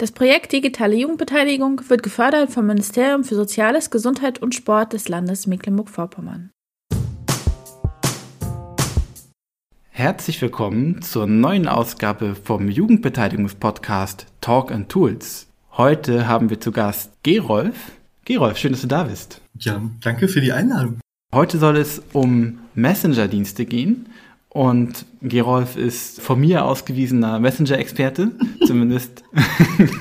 Das Projekt Digitale Jugendbeteiligung wird gefördert vom Ministerium für Soziales, Gesundheit und Sport des Landes Mecklenburg-Vorpommern. Herzlich willkommen zur neuen Ausgabe vom Jugendbeteiligungspodcast Talk and Tools. Heute haben wir zu Gast Gerolf. Gerolf, schön, dass du da bist. Ja, danke für die Einladung. Heute soll es um Messenger-Dienste gehen. Und Gerolf ist von mir ausgewiesener Messenger-Experte. Zumindest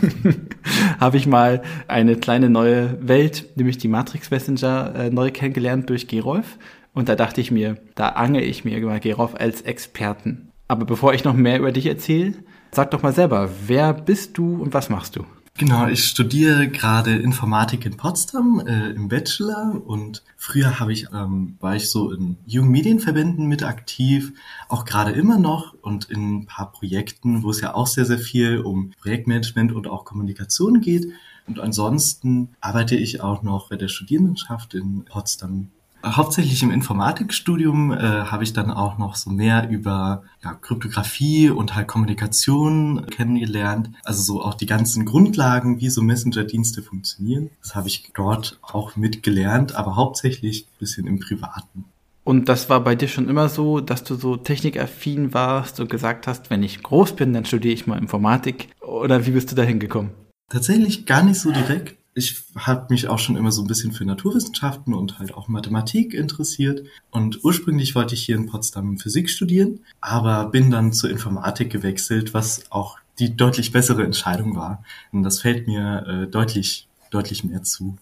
habe ich mal eine kleine neue Welt, nämlich die Matrix Messenger, äh, neu kennengelernt durch Gerolf. Und da dachte ich mir, da angel ich mir über Gerolf als Experten. Aber bevor ich noch mehr über dich erzähle, sag doch mal selber, wer bist du und was machst du? Genau, ich studiere gerade Informatik in Potsdam äh, im Bachelor und früher habe ich ähm, war ich so in Jugendmedienverbänden mit aktiv, auch gerade immer noch und in ein paar Projekten, wo es ja auch sehr sehr viel um Projektmanagement und auch Kommunikation geht. Und ansonsten arbeite ich auch noch bei der Studierendenschaft in Potsdam Hauptsächlich im Informatikstudium äh, habe ich dann auch noch so mehr über ja, Kryptographie und halt Kommunikation kennengelernt. Also so auch die ganzen Grundlagen, wie so Messenger-Dienste funktionieren. Das habe ich dort auch mitgelernt, aber hauptsächlich ein bisschen im Privaten. Und das war bei dir schon immer so, dass du so technikaffin warst und gesagt hast, wenn ich groß bin, dann studiere ich mal Informatik. Oder wie bist du da hingekommen? Tatsächlich gar nicht so direkt ich habe mich auch schon immer so ein bisschen für Naturwissenschaften und halt auch Mathematik interessiert. Und ursprünglich wollte ich hier in Potsdam Physik studieren, aber bin dann zur Informatik gewechselt, was auch die deutlich bessere Entscheidung war. Und das fällt mir äh, deutlich, deutlich mehr zu.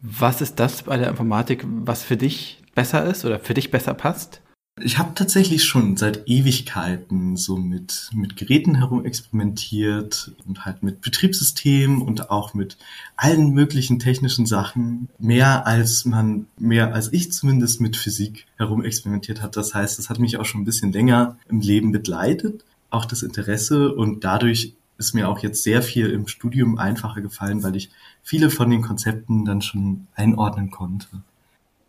Was ist das bei der Informatik, was für dich besser ist oder für dich besser passt? Ich habe tatsächlich schon seit Ewigkeiten so mit, mit Geräten herum experimentiert und halt mit Betriebssystemen und auch mit allen möglichen technischen Sachen. Mehr als man, mehr als ich zumindest mit Physik herum experimentiert hat. Das heißt, das hat mich auch schon ein bisschen länger im Leben begleitet. Auch das Interesse und dadurch ist mir auch jetzt sehr viel im Studium einfacher gefallen, weil ich viele von den Konzepten dann schon einordnen konnte.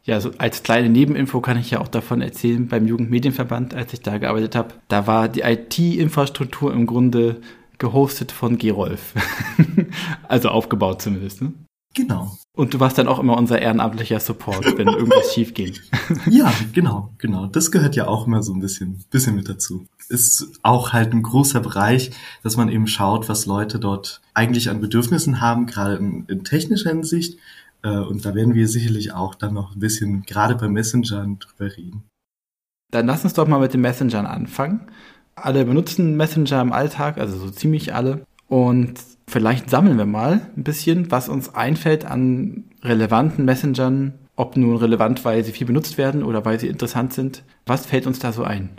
Ja, so als kleine Nebeninfo kann ich ja auch davon erzählen, beim Jugendmedienverband, als ich da gearbeitet habe, da war die IT-Infrastruktur im Grunde gehostet von Gerolf. also aufgebaut zumindest, ne? Genau. Und du warst dann auch immer unser ehrenamtlicher Support, wenn irgendwas schief ging. ja, genau, genau. Das gehört ja auch immer so ein bisschen, bisschen mit dazu. Ist auch halt ein großer Bereich, dass man eben schaut, was Leute dort eigentlich an Bedürfnissen haben, gerade in, in technischer Hinsicht und da werden wir sicherlich auch dann noch ein bisschen gerade bei Messengern drüber reden. Dann lass uns doch mal mit den Messengern anfangen. Alle benutzen Messenger im Alltag, also so ziemlich alle. Und vielleicht sammeln wir mal ein bisschen, was uns einfällt an relevanten Messengern, ob nun relevant, weil sie viel benutzt werden oder weil sie interessant sind. Was fällt uns da so ein?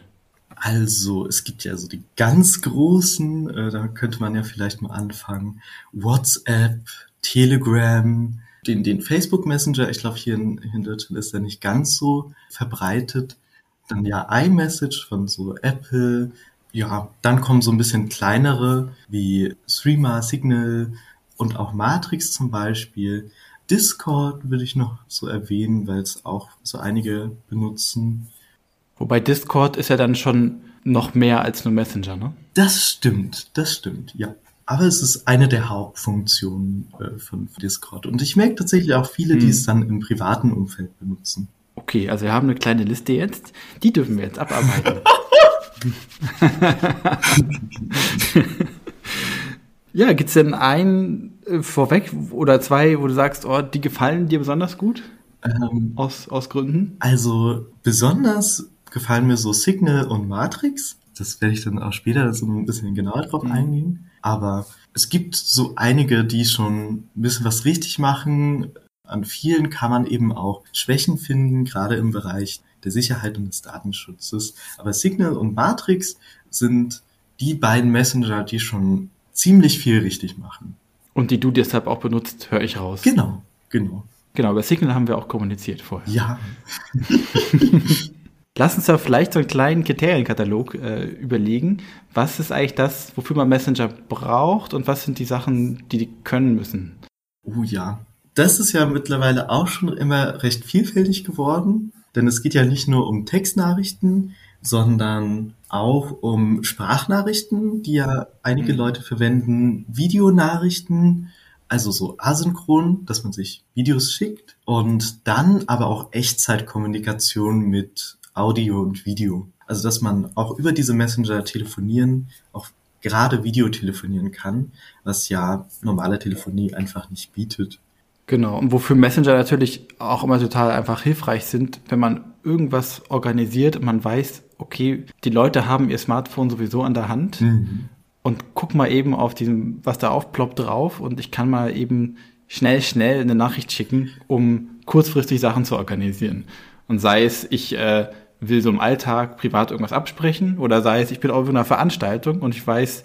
Also, es gibt ja so die ganz großen, äh, da könnte man ja vielleicht mal anfangen. WhatsApp, Telegram, den, den Facebook Messenger, ich glaube hier in, in Deutschland ist er nicht ganz so verbreitet. Dann ja iMessage von so Apple. Ja, dann kommen so ein bisschen kleinere wie Streamer, Signal und auch Matrix zum Beispiel. Discord würde ich noch so erwähnen, weil es auch so einige benutzen. Wobei Discord ist ja dann schon noch mehr als nur Messenger, ne? Das stimmt, das stimmt, ja. Aber es ist eine der Hauptfunktionen äh, von Discord. Und ich merke tatsächlich auch viele, hm. die es dann im privaten Umfeld benutzen. Okay, also wir haben eine kleine Liste jetzt. Die dürfen wir jetzt abarbeiten. ja, gibt's denn einen äh, vorweg oder zwei, wo du sagst, oh, die gefallen dir besonders gut? Ähm, aus, aus Gründen? Also besonders gefallen mir so Signal und Matrix. Das werde ich dann auch später so ein bisschen genauer drauf mhm. eingehen. Aber es gibt so einige, die schon ein bisschen was richtig machen. An vielen kann man eben auch Schwächen finden, gerade im Bereich der Sicherheit und des Datenschutzes. Aber Signal und Matrix sind die beiden Messenger, die schon ziemlich viel richtig machen. Und die du deshalb auch benutzt, höre ich raus. Genau, genau. Genau, über Signal haben wir auch kommuniziert vorher. Ja. Lass uns da vielleicht so einen kleinen Kriterienkatalog äh, überlegen. Was ist eigentlich das, wofür man Messenger braucht und was sind die Sachen, die die können müssen? Oh ja. Das ist ja mittlerweile auch schon immer recht vielfältig geworden, denn es geht ja nicht nur um Textnachrichten, sondern auch um Sprachnachrichten, die ja einige mhm. Leute verwenden, Videonachrichten, also so asynchron, dass man sich Videos schickt und dann aber auch Echtzeitkommunikation mit Audio und Video. Also dass man auch über diese Messenger telefonieren, auch gerade Video telefonieren kann, was ja normale Telefonie einfach nicht bietet. Genau, und wofür Messenger natürlich auch immer total einfach hilfreich sind, wenn man irgendwas organisiert und man weiß, okay, die Leute haben ihr Smartphone sowieso an der Hand mhm und guck mal eben auf diesem, was da aufploppt drauf und ich kann mal eben schnell, schnell eine Nachricht schicken, um kurzfristig Sachen zu organisieren. Und sei es, ich äh, will so im Alltag privat irgendwas absprechen oder sei es, ich bin auf einer Veranstaltung und ich weiß,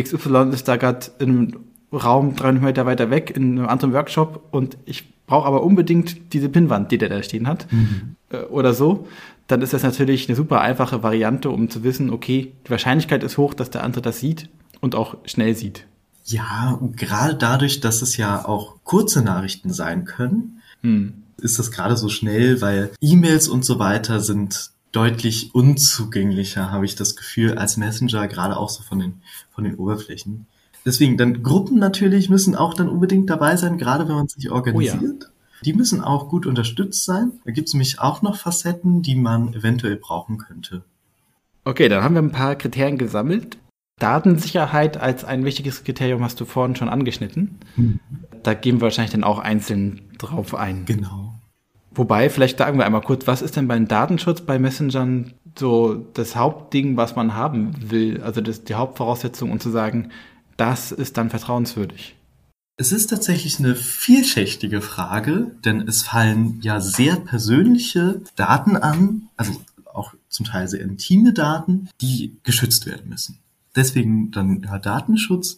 XY ist da gerade in einem Raum 300 Meter weiter weg in einem anderen Workshop und ich brauche aber unbedingt diese Pinnwand, die der da stehen hat mhm. äh, oder so dann ist das natürlich eine super einfache Variante, um zu wissen, okay, die Wahrscheinlichkeit ist hoch, dass der andere das sieht und auch schnell sieht. Ja, gerade dadurch, dass es ja auch kurze Nachrichten sein können, hm. Ist das gerade so schnell, weil E-Mails und so weiter sind deutlich unzugänglicher, habe ich das Gefühl, als Messenger, gerade auch so von den, von den Oberflächen. Deswegen, dann Gruppen natürlich müssen auch dann unbedingt dabei sein, gerade wenn man sich organisiert. Oh ja. Die müssen auch gut unterstützt sein. Da gibt es nämlich auch noch Facetten, die man eventuell brauchen könnte. Okay, dann haben wir ein paar Kriterien gesammelt. Datensicherheit als ein wichtiges Kriterium hast du vorhin schon angeschnitten. Hm. Da gehen wir wahrscheinlich dann auch einzeln drauf ein. Genau. Wobei, vielleicht sagen wir einmal kurz, was ist denn beim Datenschutz bei Messengern so das Hauptding, was man haben will? Also das, die Hauptvoraussetzung, um zu sagen, das ist dann vertrauenswürdig. Es ist tatsächlich eine vielschichtige Frage, denn es fallen ja sehr persönliche Daten an, also auch zum Teil sehr intime Daten, die geschützt werden müssen. Deswegen dann ja, Datenschutz.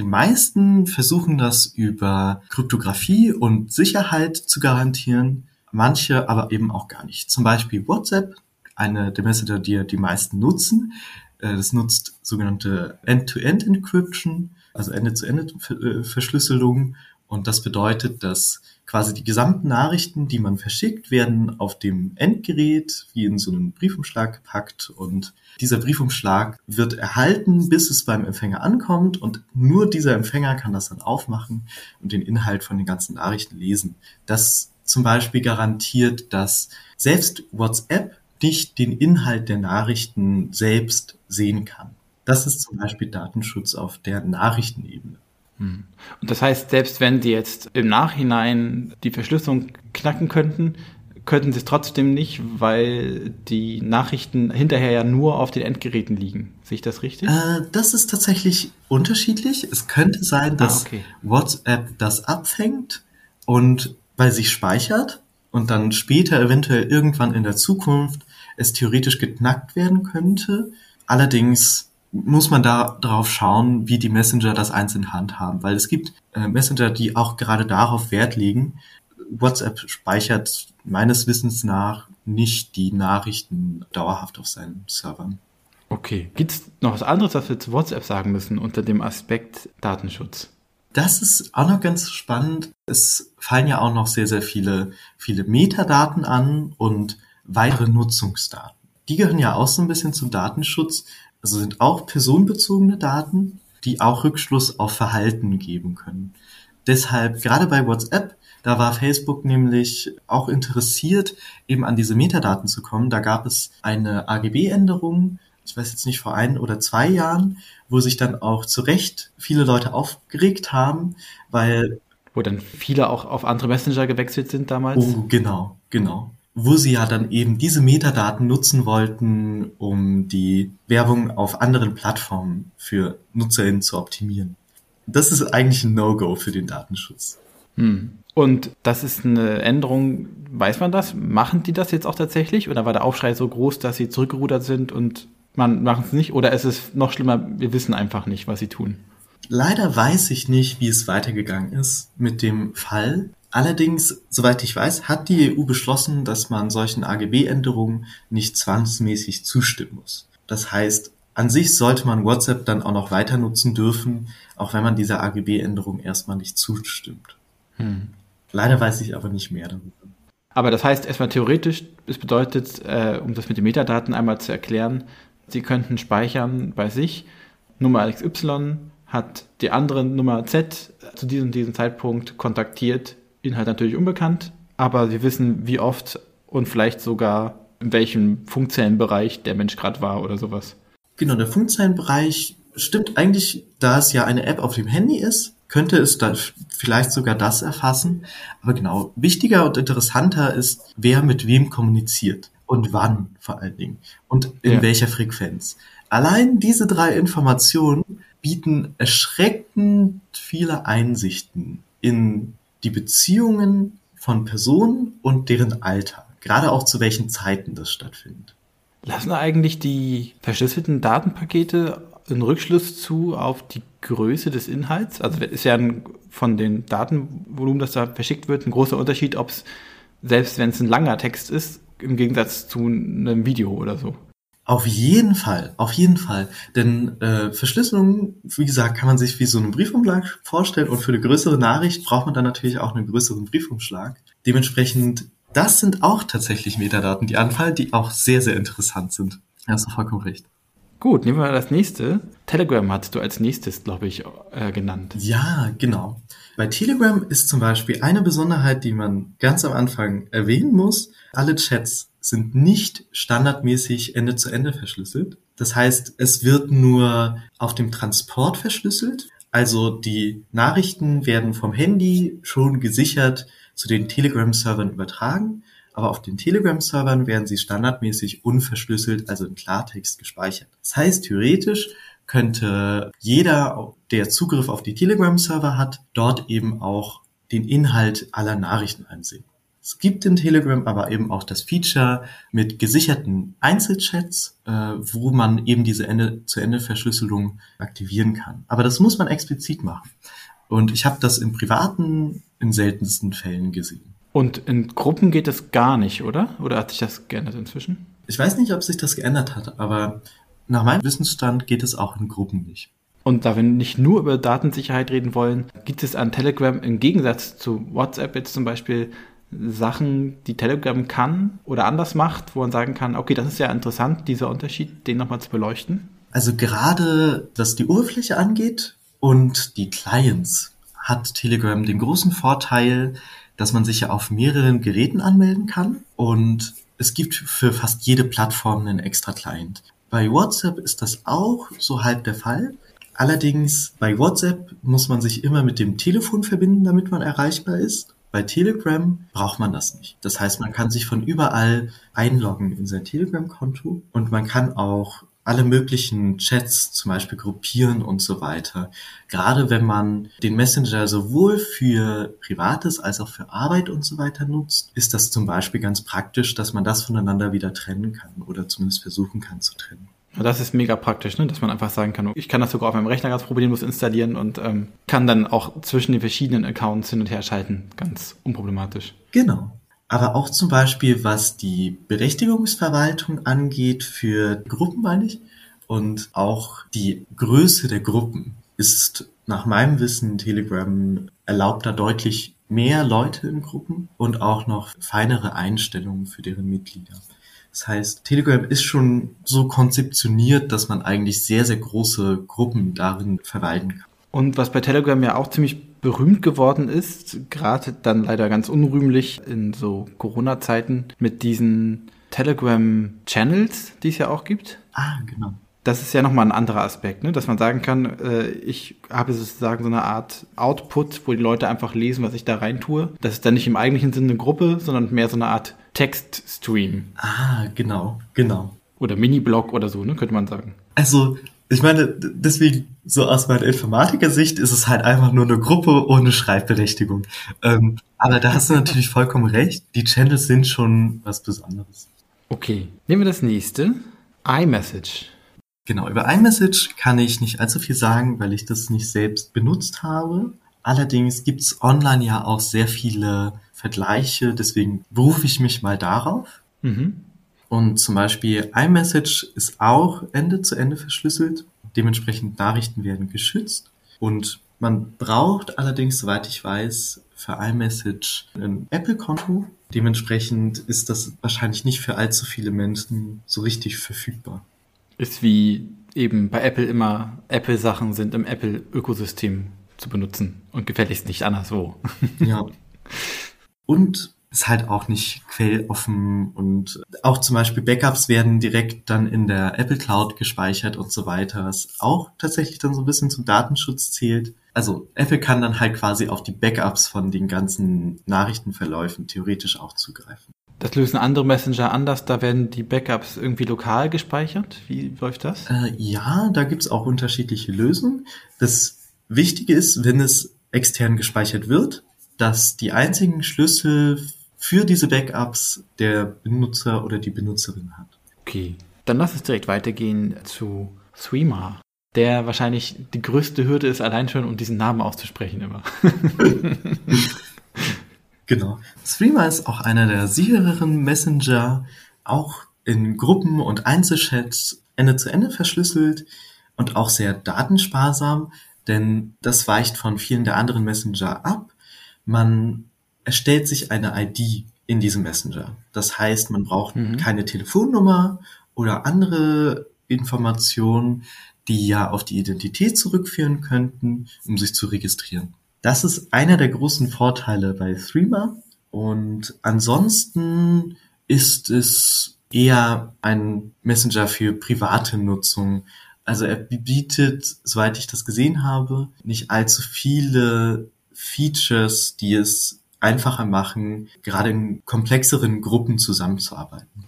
Die meisten versuchen das über Kryptographie und Sicherheit zu garantieren, manche aber eben auch gar nicht. Zum Beispiel WhatsApp, eine der Messenger, die die meisten nutzen. Äh, das nutzt sogenannte End-to-End-Encryption also Ende-zu-Ende-Verschlüsselung. Und das bedeutet, dass quasi die gesamten Nachrichten, die man verschickt, werden auf dem Endgerät wie in so einen Briefumschlag gepackt und dieser Briefumschlag wird erhalten, bis es beim Empfänger ankommt und nur dieser Empfänger kann das dann aufmachen und den Inhalt von den ganzen Nachrichten lesen. Das zum Beispiel garantiert, dass selbst WhatsApp nicht den Inhalt der Nachrichten selbst sehen kann. Das ist zum Beispiel Datenschutz auf der Nachrichtenebene. Hm. Und das heißt, selbst wenn Sie jetzt im Nachhinein die Verschlüsselung knacken könnten, könnten Sie es trotzdem nicht, weil die Nachrichten hinterher ja nur auf den Endgeräten liegen. Sehe ich das richtig? Äh, das ist tatsächlich unterschiedlich. Es könnte sein, dass ah, okay. WhatsApp das abfängt und bei sich speichert und dann später eventuell irgendwann in der Zukunft es theoretisch geknackt werden könnte. Allerdings muss man da drauf schauen, wie die Messenger das einzeln handhaben, weil es gibt äh, Messenger, die auch gerade darauf Wert legen. WhatsApp speichert meines Wissens nach nicht die Nachrichten dauerhaft auf seinen Servern. Okay. Gibt es noch was anderes, was wir zu WhatsApp sagen müssen unter dem Aspekt Datenschutz? Das ist auch noch ganz spannend. Es fallen ja auch noch sehr, sehr viele, viele Metadaten an und weitere Nutzungsdaten. Die gehören ja auch so ein bisschen zum Datenschutz, also sind auch personenbezogene Daten, die auch Rückschluss auf Verhalten geben können. Deshalb, gerade bei WhatsApp, da war Facebook nämlich auch interessiert, eben an diese Metadaten zu kommen. Da gab es eine AGB-Änderung, ich weiß jetzt nicht, vor ein oder zwei Jahren, wo sich dann auch zu Recht viele Leute aufgeregt haben, weil. Wo dann viele auch auf andere Messenger gewechselt sind damals? Oh, genau, genau wo sie ja dann eben diese Metadaten nutzen wollten, um die Werbung auf anderen Plattformen für NutzerInnen zu optimieren. Das ist eigentlich ein No-Go für den Datenschutz. Hm. Und das ist eine Änderung, weiß man das? Machen die das jetzt auch tatsächlich? Oder war der Aufschrei so groß, dass sie zurückgerudert sind und man macht es nicht? Oder ist es noch schlimmer, wir wissen einfach nicht, was sie tun? Leider weiß ich nicht, wie es weitergegangen ist mit dem Fall. Allerdings, soweit ich weiß, hat die EU beschlossen, dass man solchen AGB-Änderungen nicht zwangsmäßig zustimmen muss. Das heißt, an sich sollte man WhatsApp dann auch noch weiter nutzen dürfen, auch wenn man dieser AGB-Änderung erstmal nicht zustimmt. Hm. Leider weiß ich aber nicht mehr darüber. Aber das heißt erstmal theoretisch, es bedeutet, äh, um das mit den Metadaten einmal zu erklären, Sie könnten speichern bei sich Nummer XY hat die andere Nummer Z zu diesem, diesem Zeitpunkt kontaktiert, Inhalt natürlich unbekannt, aber Sie wissen, wie oft und vielleicht sogar in welchem Funkzellenbereich der Mensch gerade war oder sowas. Genau, der Funkzellenbereich stimmt eigentlich, da es ja eine App auf dem Handy ist, könnte es dann vielleicht sogar das erfassen. Aber genau, wichtiger und interessanter ist, wer mit wem kommuniziert und wann vor allen Dingen und in ja. welcher Frequenz. Allein diese drei Informationen bieten erschreckend viele Einsichten in die Beziehungen von Personen und deren Alter, gerade auch zu welchen Zeiten das stattfindet. Lassen eigentlich die verschlüsselten Datenpakete einen Rückschluss zu auf die Größe des Inhalts? Also ist ja ein, von den Datenvolumen, das da verschickt wird, ein großer Unterschied, ob es, selbst wenn es ein langer Text ist, im Gegensatz zu einem Video oder so. Auf jeden Fall, auf jeden Fall. Denn äh, Verschlüsselung, wie gesagt, kann man sich wie so einen Briefumschlag vorstellen und für eine größere Nachricht braucht man dann natürlich auch einen größeren Briefumschlag. Dementsprechend, das sind auch tatsächlich Metadaten, die anfallen, die auch sehr, sehr interessant sind. Ja, hast du vollkommen recht. Gut, nehmen wir mal das nächste. Telegram hast du als nächstes, glaube ich, äh, genannt. Ja, genau. Bei Telegram ist zum Beispiel eine Besonderheit, die man ganz am Anfang erwähnen muss. Alle Chats sind nicht standardmäßig Ende zu Ende verschlüsselt. Das heißt, es wird nur auf dem Transport verschlüsselt. Also die Nachrichten werden vom Handy schon gesichert zu den Telegram-Servern übertragen aber auf den Telegram-Servern werden sie standardmäßig unverschlüsselt, also in Klartext gespeichert. Das heißt, theoretisch könnte jeder, der Zugriff auf die Telegram-Server hat, dort eben auch den Inhalt aller Nachrichten einsehen. Es gibt in Telegram aber eben auch das Feature mit gesicherten Einzelchats, äh, wo man eben diese Ende-zu-Ende-Verschlüsselung aktivieren kann. Aber das muss man explizit machen. Und ich habe das im Privaten in seltensten Fällen gesehen. Und in Gruppen geht das gar nicht, oder? Oder hat sich das geändert inzwischen? Ich weiß nicht, ob sich das geändert hat, aber nach meinem Wissensstand geht es auch in Gruppen nicht. Und da wir nicht nur über Datensicherheit reden wollen, gibt es an Telegram im Gegensatz zu WhatsApp jetzt zum Beispiel Sachen, die Telegram kann oder anders macht, wo man sagen kann, okay, das ist ja interessant, dieser Unterschied, den nochmal zu beleuchten? Also gerade, was die Oberfläche angeht und die Clients, hat Telegram den großen Vorteil, dass man sich ja auf mehreren Geräten anmelden kann und es gibt für fast jede Plattform einen extra Client. Bei WhatsApp ist das auch so halb der Fall. Allerdings bei WhatsApp muss man sich immer mit dem Telefon verbinden, damit man erreichbar ist. Bei Telegram braucht man das nicht. Das heißt, man kann sich von überall einloggen in sein Telegram-Konto und man kann auch alle möglichen Chats zum Beispiel gruppieren und so weiter. Gerade wenn man den Messenger sowohl für Privates als auch für Arbeit und so weiter nutzt, ist das zum Beispiel ganz praktisch, dass man das voneinander wieder trennen kann oder zumindest versuchen kann zu trennen. Das ist mega praktisch, ne? dass man einfach sagen kann, ich kann das sogar auf meinem Rechner ganz problemlos installieren und ähm, kann dann auch zwischen den verschiedenen Accounts hin und her schalten. Ganz unproblematisch. Genau aber auch zum Beispiel was die Berechtigungsverwaltung angeht für Gruppen, meine ich, und auch die Größe der Gruppen ist nach meinem Wissen Telegram erlaubt da deutlich mehr Leute in Gruppen und auch noch feinere Einstellungen für deren Mitglieder. Das heißt, Telegram ist schon so konzeptioniert, dass man eigentlich sehr, sehr große Gruppen darin verwalten kann. Und was bei Telegram ja auch ziemlich berühmt geworden ist, gerade dann leider ganz unrühmlich in so Corona-Zeiten mit diesen Telegram-Channels, die es ja auch gibt. Ah, genau. Das ist ja nochmal ein anderer Aspekt, ne? dass man sagen kann, äh, ich habe sozusagen so eine Art Output, wo die Leute einfach lesen, was ich da rein tue. Das ist dann nicht im eigentlichen Sinne eine Gruppe, sondern mehr so eine Art Textstream. Ah, genau, genau. Oder Mini-Blog oder so, ne, könnte man sagen. Also ich meine, deswegen, so aus meiner Informatiker-Sicht ist es halt einfach nur eine Gruppe ohne Schreibberechtigung. Ähm, aber da hast du natürlich vollkommen recht. Die Channels sind schon was Besonderes. Okay, nehmen wir das nächste. iMessage. Genau, über iMessage kann ich nicht allzu viel sagen, weil ich das nicht selbst benutzt habe. Allerdings gibt's online ja auch sehr viele Vergleiche, deswegen berufe ich mich mal darauf. Mhm. Und zum Beispiel iMessage ist auch Ende zu Ende verschlüsselt. Dementsprechend Nachrichten werden geschützt. Und man braucht allerdings, soweit ich weiß, für iMessage ein Apple-Konto. Dementsprechend ist das wahrscheinlich nicht für allzu viele Menschen so richtig verfügbar. Ist wie eben bei Apple immer, Apple-Sachen sind im Apple-Ökosystem zu benutzen und gefälligst nicht anderswo. Ja. Und ist halt auch nicht quelloffen und auch zum Beispiel Backups werden direkt dann in der Apple Cloud gespeichert und so weiter, was auch tatsächlich dann so ein bisschen zum Datenschutz zählt. Also Apple kann dann halt quasi auf die Backups von den ganzen Nachrichtenverläufen theoretisch auch zugreifen. Das lösen andere Messenger anders, da werden die Backups irgendwie lokal gespeichert. Wie läuft das? Äh, ja, da gibt's auch unterschiedliche Lösungen. Das Wichtige ist, wenn es extern gespeichert wird, dass die einzigen Schlüssel für diese Backups der Benutzer oder die Benutzerin hat. Okay, dann lass uns direkt weitergehen zu Threema, der wahrscheinlich die größte Hürde ist, allein schon um diesen Namen auszusprechen immer. genau. Threema ist auch einer der sichereren Messenger, auch in Gruppen und Einzelchats Ende zu Ende verschlüsselt und auch sehr datensparsam, denn das weicht von vielen der anderen Messenger ab. Man erstellt sich eine ID in diesem Messenger. Das heißt, man braucht mhm. keine Telefonnummer oder andere Informationen, die ja auf die Identität zurückführen könnten, um sich zu registrieren. Das ist einer der großen Vorteile bei Threema. Und ansonsten ist es eher ein Messenger für private Nutzung. Also er bietet, soweit ich das gesehen habe, nicht allzu viele Features, die es einfacher machen, gerade in komplexeren Gruppen zusammenzuarbeiten.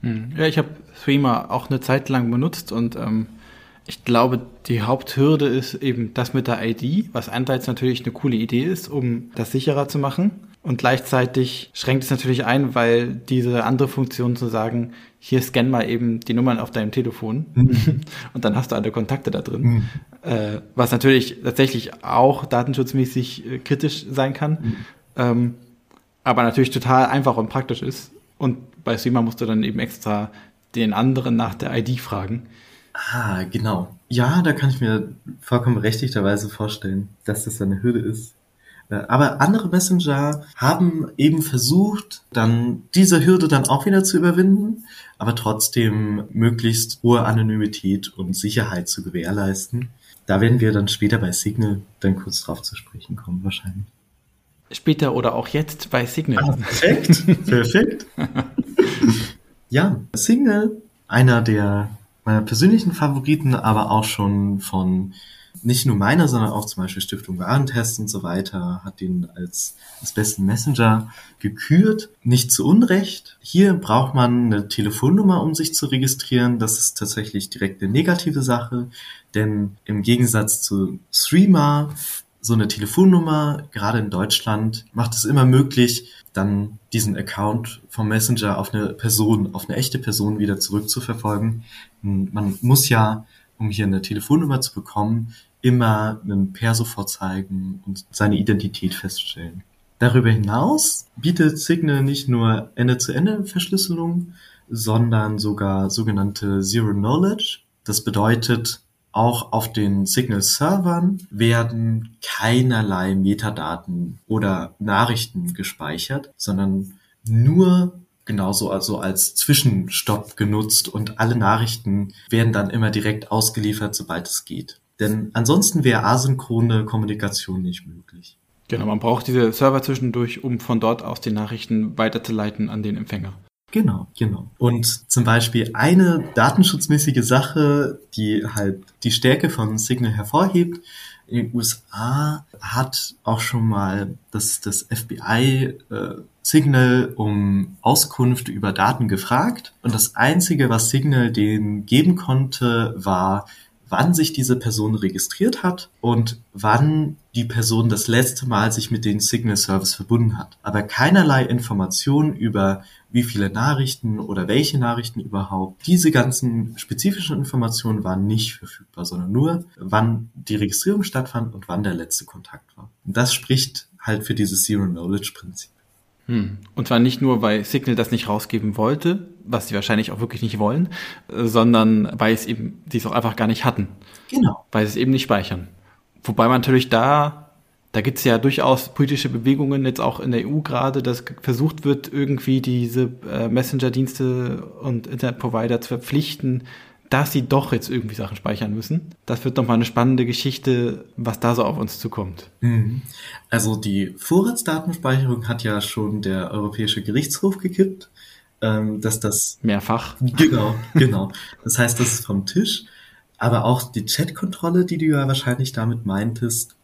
Hm. Ja, ich habe Threema auch eine Zeit lang benutzt und ähm, ich glaube, die Haupthürde ist eben das mit der ID, was einerseits natürlich eine coole Idee ist, um das sicherer zu machen. Und gleichzeitig schränkt es natürlich ein, weil diese andere Funktion zu sagen, hier scan mal eben die Nummern auf deinem Telefon mhm. und dann hast du alle Kontakte da drin. Mhm. Äh, was natürlich tatsächlich auch datenschutzmäßig äh, kritisch sein kann. Mhm ähm, aber natürlich total einfach und praktisch ist. Und bei Streamer musst du dann eben extra den anderen nach der ID fragen. Ah, genau. Ja, da kann ich mir vollkommen berechtigterweise vorstellen, dass das eine Hürde ist. Aber andere Messenger haben eben versucht, dann diese Hürde dann auch wieder zu überwinden, aber trotzdem möglichst hohe Anonymität und Sicherheit zu gewährleisten. Da werden wir dann später bei Signal dann kurz drauf zu sprechen kommen, wahrscheinlich später oder auch jetzt bei Signal. Ah, perfekt, perfekt. ja, Signal, einer der meiner persönlichen Favoriten, aber auch schon von nicht nur meiner, sondern auch zum Beispiel Stiftung Warentest und so weiter, hat den als, als besten Messenger gekürt. Nicht zu Unrecht. Hier braucht man eine Telefonnummer, um sich zu registrieren. Das ist tatsächlich direkt eine negative Sache, denn im Gegensatz zu Streamer so eine Telefonnummer, gerade in Deutschland, macht es immer möglich, dann diesen Account vom Messenger auf eine Person, auf eine echte Person wieder zurückzuverfolgen. Man muss ja, um hier eine Telefonnummer zu bekommen, immer einen Perso vorzeigen und seine Identität feststellen. Darüber hinaus bietet Signal nicht nur Ende-zu-Ende-Verschlüsselung, sondern sogar sogenannte Zero Knowledge. Das bedeutet, auch auf den Signal-Servern werden keinerlei Metadaten oder Nachrichten gespeichert, sondern nur genauso also als Zwischenstopp genutzt und alle Nachrichten werden dann immer direkt ausgeliefert, sobald es geht. Denn ansonsten wäre asynchrone Kommunikation nicht möglich. Genau, man braucht diese Server zwischendurch, um von dort aus die Nachrichten weiterzuleiten an den Empfänger. Genau, genau. Und zum Beispiel eine datenschutzmäßige Sache, die halt die Stärke von Signal hervorhebt, in den USA hat auch schon mal das, das FBI äh, Signal um Auskunft über Daten gefragt. Und das Einzige, was Signal denen geben konnte, war, wann sich diese Person registriert hat und wann die Person das letzte Mal sich mit dem Signal Service verbunden hat. Aber keinerlei Informationen über wie viele Nachrichten oder welche Nachrichten überhaupt. Diese ganzen spezifischen Informationen waren nicht verfügbar, sondern nur, wann die Registrierung stattfand und wann der letzte Kontakt war. Und das spricht halt für dieses Zero-Knowledge-Prinzip. Hm. Und zwar nicht nur, weil Signal das nicht rausgeben wollte, was sie wahrscheinlich auch wirklich nicht wollen, sondern weil es eben, die es auch einfach gar nicht hatten. Genau. Weil sie es eben nicht speichern. Wobei man natürlich da, da gibt's ja durchaus politische Bewegungen jetzt auch in der EU gerade, dass versucht wird, irgendwie diese äh, Messenger-Dienste und Internetprovider zu verpflichten, dass sie doch jetzt irgendwie Sachen speichern müssen. Das wird nochmal eine spannende Geschichte, was da so auf uns zukommt. Mhm. Also die Vorratsdatenspeicherung hat ja schon der Europäische Gerichtshof gekippt, ähm, dass das mehrfach. Genau, genau. Das heißt, das ist vom Tisch. Aber auch die Chatkontrolle, die du ja wahrscheinlich damit meintest,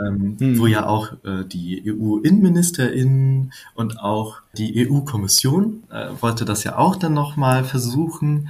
ähm, hm. wo ja auch äh, die EU-Innenministerin und auch die EU-Kommission äh, wollte das ja auch dann nochmal versuchen.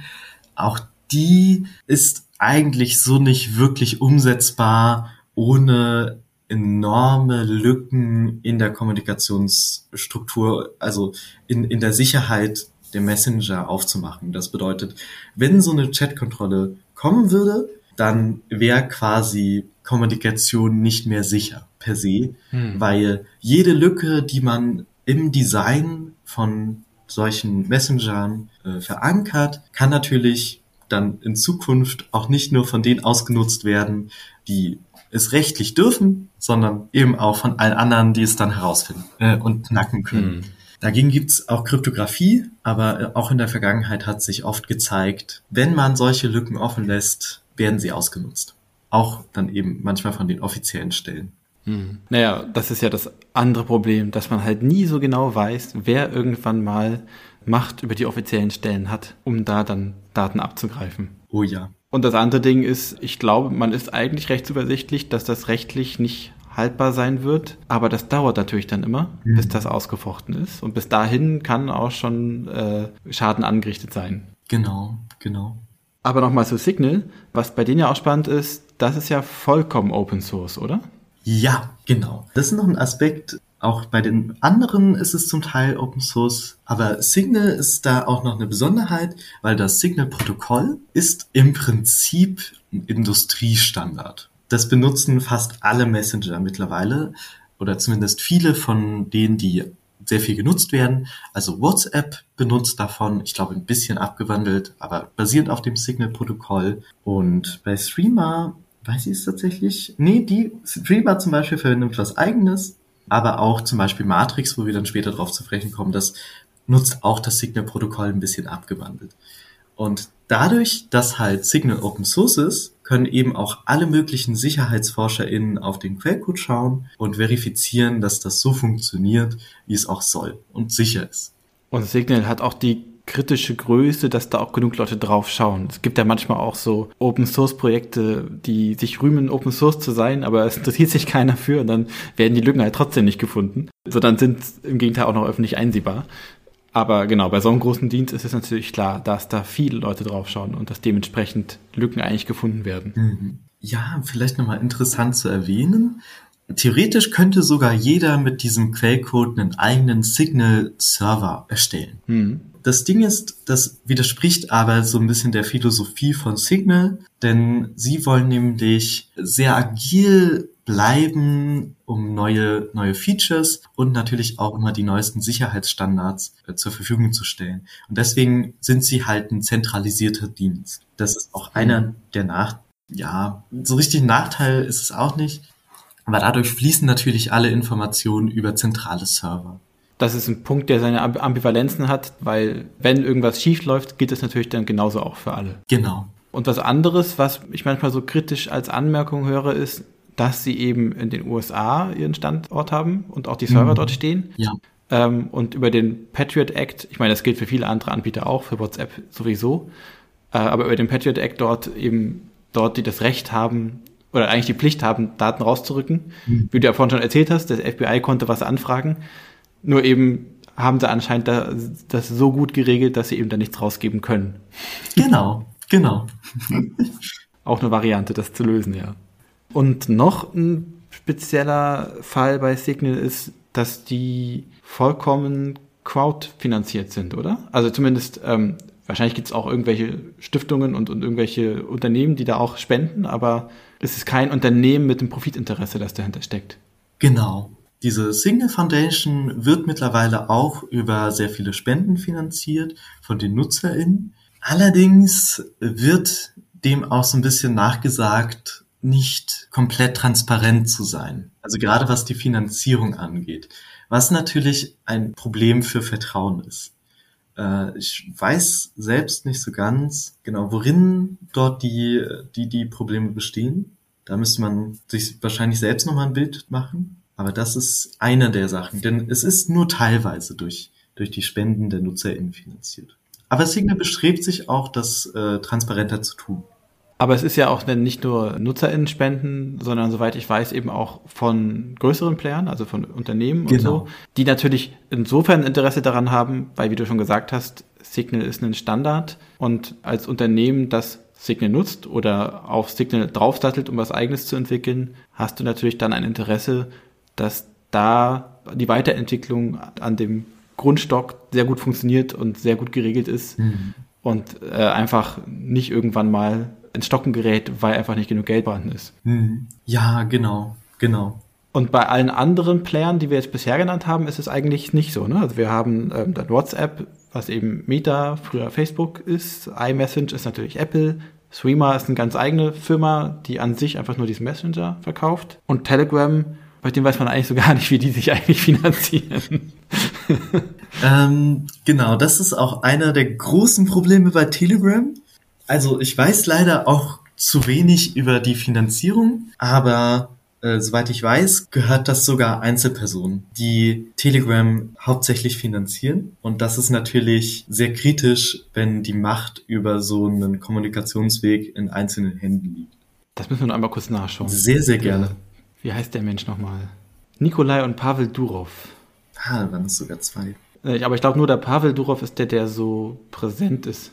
Auch die ist eigentlich so nicht wirklich umsetzbar, ohne enorme Lücken in der Kommunikationsstruktur, also in, in der Sicherheit der Messenger aufzumachen. Das bedeutet, wenn so eine Chatkontrolle kommen würde, dann wäre quasi Kommunikation nicht mehr sicher per se, hm. weil jede Lücke, die man im Design von solchen Messengern äh, verankert, kann natürlich dann in Zukunft auch nicht nur von denen ausgenutzt werden, die es rechtlich dürfen, sondern eben auch von allen anderen, die es dann herausfinden äh, und knacken können. Mhm. Dagegen gibt's auch Kryptographie, aber äh, auch in der Vergangenheit hat sich oft gezeigt, wenn man solche Lücken offen lässt, werden sie ausgenutzt. Auch dann eben manchmal von den offiziellen Stellen. Hm. Naja, das ist ja das andere Problem, dass man halt nie so genau weiß, wer irgendwann mal Macht über die offiziellen Stellen hat, um da dann Daten abzugreifen. Oh ja. Und das andere Ding ist, ich glaube, man ist eigentlich recht zuversichtlich, dass das rechtlich nicht haltbar sein wird. Aber das dauert natürlich dann immer, mhm. bis das ausgefochten ist. Und bis dahin kann auch schon äh, Schaden angerichtet sein. Genau, genau. Aber nochmal zu Signal. Was bei denen ja auch spannend ist, das ist ja vollkommen Open Source, oder? Ja, genau. Das ist noch ein Aspekt, auch bei den anderen ist es zum Teil Open Source, aber Signal ist da auch noch eine Besonderheit, weil das Signal-Protokoll ist im Prinzip ein Industriestandard. Das benutzen fast alle Messenger mittlerweile oder zumindest viele von denen, die sehr viel genutzt werden. Also WhatsApp benutzt davon, ich glaube ein bisschen abgewandelt, aber basierend auf dem Signal-Protokoll. Und bei Streamer weiß ich es tatsächlich. Nee, die Streamer zum Beispiel verwendet was eigenes aber auch zum Beispiel Matrix, wo wir dann später drauf zu sprechen kommen, das nutzt auch das Signal-Protokoll ein bisschen abgewandelt. Und dadurch, dass halt Signal Open Source ist, können eben auch alle möglichen SicherheitsforscherInnen auf den Quellcode schauen und verifizieren, dass das so funktioniert, wie es auch soll und sicher ist. Und Signal hat auch die kritische Größe, dass da auch genug Leute drauf schauen. Es gibt ja manchmal auch so Open Source Projekte, die sich rühmen, Open Source zu sein, aber es interessiert sich keiner für und dann werden die Lücken halt trotzdem nicht gefunden, sondern sind im Gegenteil auch noch öffentlich einsehbar. Aber genau, bei so einem großen Dienst ist es natürlich klar, dass da viele Leute drauf schauen und dass dementsprechend Lücken eigentlich gefunden werden. Mhm. Ja, vielleicht nochmal interessant zu erwähnen. Theoretisch könnte sogar jeder mit diesem Quellcode einen eigenen Signal-Server erstellen. Mhm. Das Ding ist, das widerspricht aber so ein bisschen der Philosophie von Signal, denn sie wollen nämlich sehr agil bleiben, um neue, neue Features und natürlich auch immer die neuesten Sicherheitsstandards äh, zur Verfügung zu stellen. Und deswegen sind sie halt ein zentralisierter Dienst. Das ist auch einer der Nach, ja, so richtig Nachteil ist es auch nicht. Aber dadurch fließen natürlich alle Informationen über zentrale Server das ist ein Punkt, der seine Ambivalenzen hat, weil wenn irgendwas schief läuft, gilt es natürlich dann genauso auch für alle. Genau. Und was anderes, was ich manchmal so kritisch als Anmerkung höre, ist, dass sie eben in den USA ihren Standort haben und auch die Server mhm. dort stehen. Ja. Ähm, und über den Patriot Act, ich meine, das gilt für viele andere Anbieter auch, für WhatsApp sowieso, äh, aber über den Patriot Act dort eben, dort, die das Recht haben, oder eigentlich die Pflicht haben, Daten rauszurücken. Mhm. Wie du ja vorhin schon erzählt hast, das FBI konnte was anfragen. Nur eben haben sie anscheinend das so gut geregelt, dass sie eben da nichts rausgeben können. Genau, genau. auch eine Variante, das zu lösen, ja. Und noch ein spezieller Fall bei Signal ist, dass die vollkommen crowdfinanziert sind, oder? Also zumindest, ähm, wahrscheinlich gibt es auch irgendwelche Stiftungen und, und irgendwelche Unternehmen, die da auch spenden, aber es ist kein Unternehmen mit dem Profitinteresse, das dahinter steckt. Genau. Diese Signal Foundation wird mittlerweile auch über sehr viele Spenden finanziert von den NutzerInnen. Allerdings wird dem auch so ein bisschen nachgesagt, nicht komplett transparent zu sein. Also gerade was die Finanzierung angeht. Was natürlich ein Problem für Vertrauen ist. Äh, ich weiß selbst nicht so ganz genau, worin dort die, die, die Probleme bestehen. Da müsste man sich wahrscheinlich selbst nochmal ein Bild machen. Aber das ist eine der Sachen, denn es ist nur teilweise durch, durch die Spenden der NutzerInnen finanziert. Aber Signal bestrebt sich auch, das äh, transparenter zu tun. Aber es ist ja auch nicht nur NutzerInnen-Spenden, sondern soweit ich weiß, eben auch von größeren Playern, also von Unternehmen genau. und so, die natürlich insofern Interesse daran haben, weil, wie du schon gesagt hast, Signal ist ein Standard und als Unternehmen, das Signal nutzt oder auf Signal draufsattelt, um was eigenes zu entwickeln, hast du natürlich dann ein Interesse, dass da die Weiterentwicklung an dem Grundstock sehr gut funktioniert und sehr gut geregelt ist mhm. und äh, einfach nicht irgendwann mal ins Stocken gerät, weil einfach nicht genug Geld vorhanden ist. Mhm. Ja, genau, genau. Und bei allen anderen Playern, die wir jetzt bisher genannt haben, ist es eigentlich nicht so. Ne? Also wir haben ähm, dann WhatsApp, was eben Meta, früher Facebook ist. iMessage ist natürlich Apple. Streamer ist eine ganz eigene Firma, die an sich einfach nur diesen Messenger verkauft. Und Telegram, bei dem weiß man eigentlich so gar nicht, wie die sich eigentlich finanzieren. ähm, genau, das ist auch einer der großen Probleme bei Telegram. Also ich weiß leider auch zu wenig über die Finanzierung, aber äh, soweit ich weiß, gehört das sogar Einzelpersonen, die Telegram hauptsächlich finanzieren. Und das ist natürlich sehr kritisch, wenn die Macht über so einen Kommunikationsweg in einzelnen Händen liegt. Das müssen wir noch einmal kurz nachschauen. Sehr, sehr gerne. Wie heißt der Mensch nochmal? Nikolai und Pavel Durov. Ah, da waren es sogar zwei. Äh, aber ich glaube nur, der Pavel Durov ist der, der so präsent ist.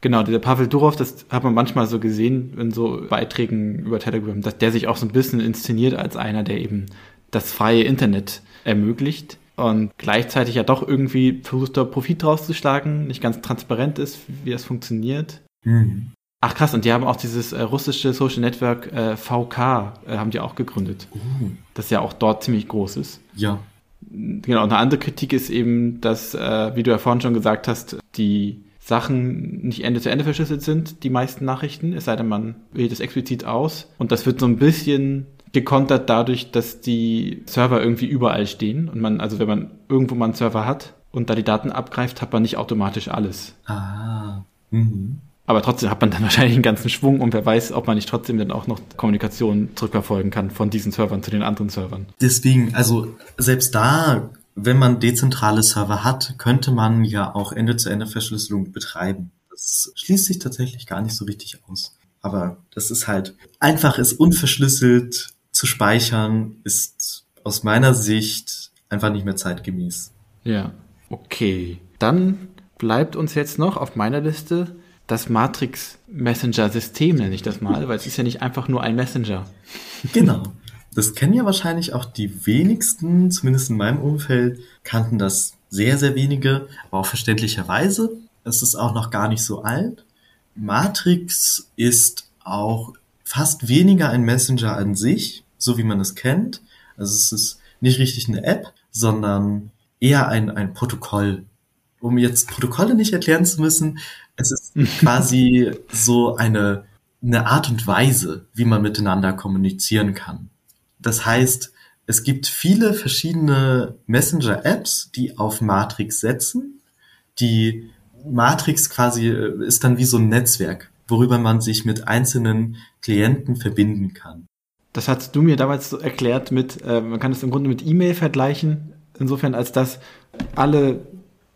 Genau, der Pavel Durov, das hat man manchmal so gesehen in so Beiträgen über Telegram, dass der sich auch so ein bisschen inszeniert als einer, der eben das freie Internet ermöglicht und gleichzeitig ja doch irgendwie versucht, da Profit draus zu schlagen, nicht ganz transparent ist, wie das funktioniert. Mhm. Ach krass, und die haben auch dieses äh, russische Social Network äh, VK, äh, haben die auch gegründet. Uh. Das ja auch dort ziemlich groß ist. Ja. Genau, und eine andere Kritik ist eben, dass, äh, wie du ja vorhin schon gesagt hast, die Sachen nicht Ende zu Ende verschlüsselt sind, die meisten Nachrichten, es sei denn, man wählt es explizit aus. Und das wird so ein bisschen gekontert dadurch, dass die Server irgendwie überall stehen und man, also wenn man irgendwo mal einen Server hat und da die Daten abgreift, hat man nicht automatisch alles. Ah. Mhm. Aber trotzdem hat man dann wahrscheinlich einen ganzen Schwung und wer weiß, ob man nicht trotzdem dann auch noch Kommunikation zurückverfolgen kann von diesen Servern zu den anderen Servern. Deswegen, also selbst da wenn man dezentrale Server hat, könnte man ja auch Ende-zu-Ende-Verschlüsselung betreiben. Das schließt sich tatsächlich gar nicht so richtig aus. Aber das ist halt einfach, es unverschlüsselt zu speichern, ist aus meiner Sicht einfach nicht mehr zeitgemäß. Ja, okay. Dann bleibt uns jetzt noch auf meiner Liste das Matrix Messenger System, nenne ich das mal, weil es ist ja nicht einfach nur ein Messenger. Genau. Das kennen ja wahrscheinlich auch die wenigsten, zumindest in meinem Umfeld, kannten das sehr, sehr wenige, aber auch verständlicherweise. Es ist auch noch gar nicht so alt. Matrix ist auch fast weniger ein Messenger an sich, so wie man es kennt. Also es ist nicht richtig eine App, sondern eher ein, ein Protokoll. Um jetzt Protokolle nicht erklären zu müssen, es ist quasi so eine, eine Art und Weise, wie man miteinander kommunizieren kann. Das heißt, es gibt viele verschiedene Messenger-Apps, die auf Matrix setzen. Die Matrix quasi äh, ist dann wie so ein Netzwerk, worüber man sich mit einzelnen Klienten verbinden kann. Das hast du mir damals so erklärt mit, äh, man kann es im Grunde mit E-Mail vergleichen, insofern als dass alle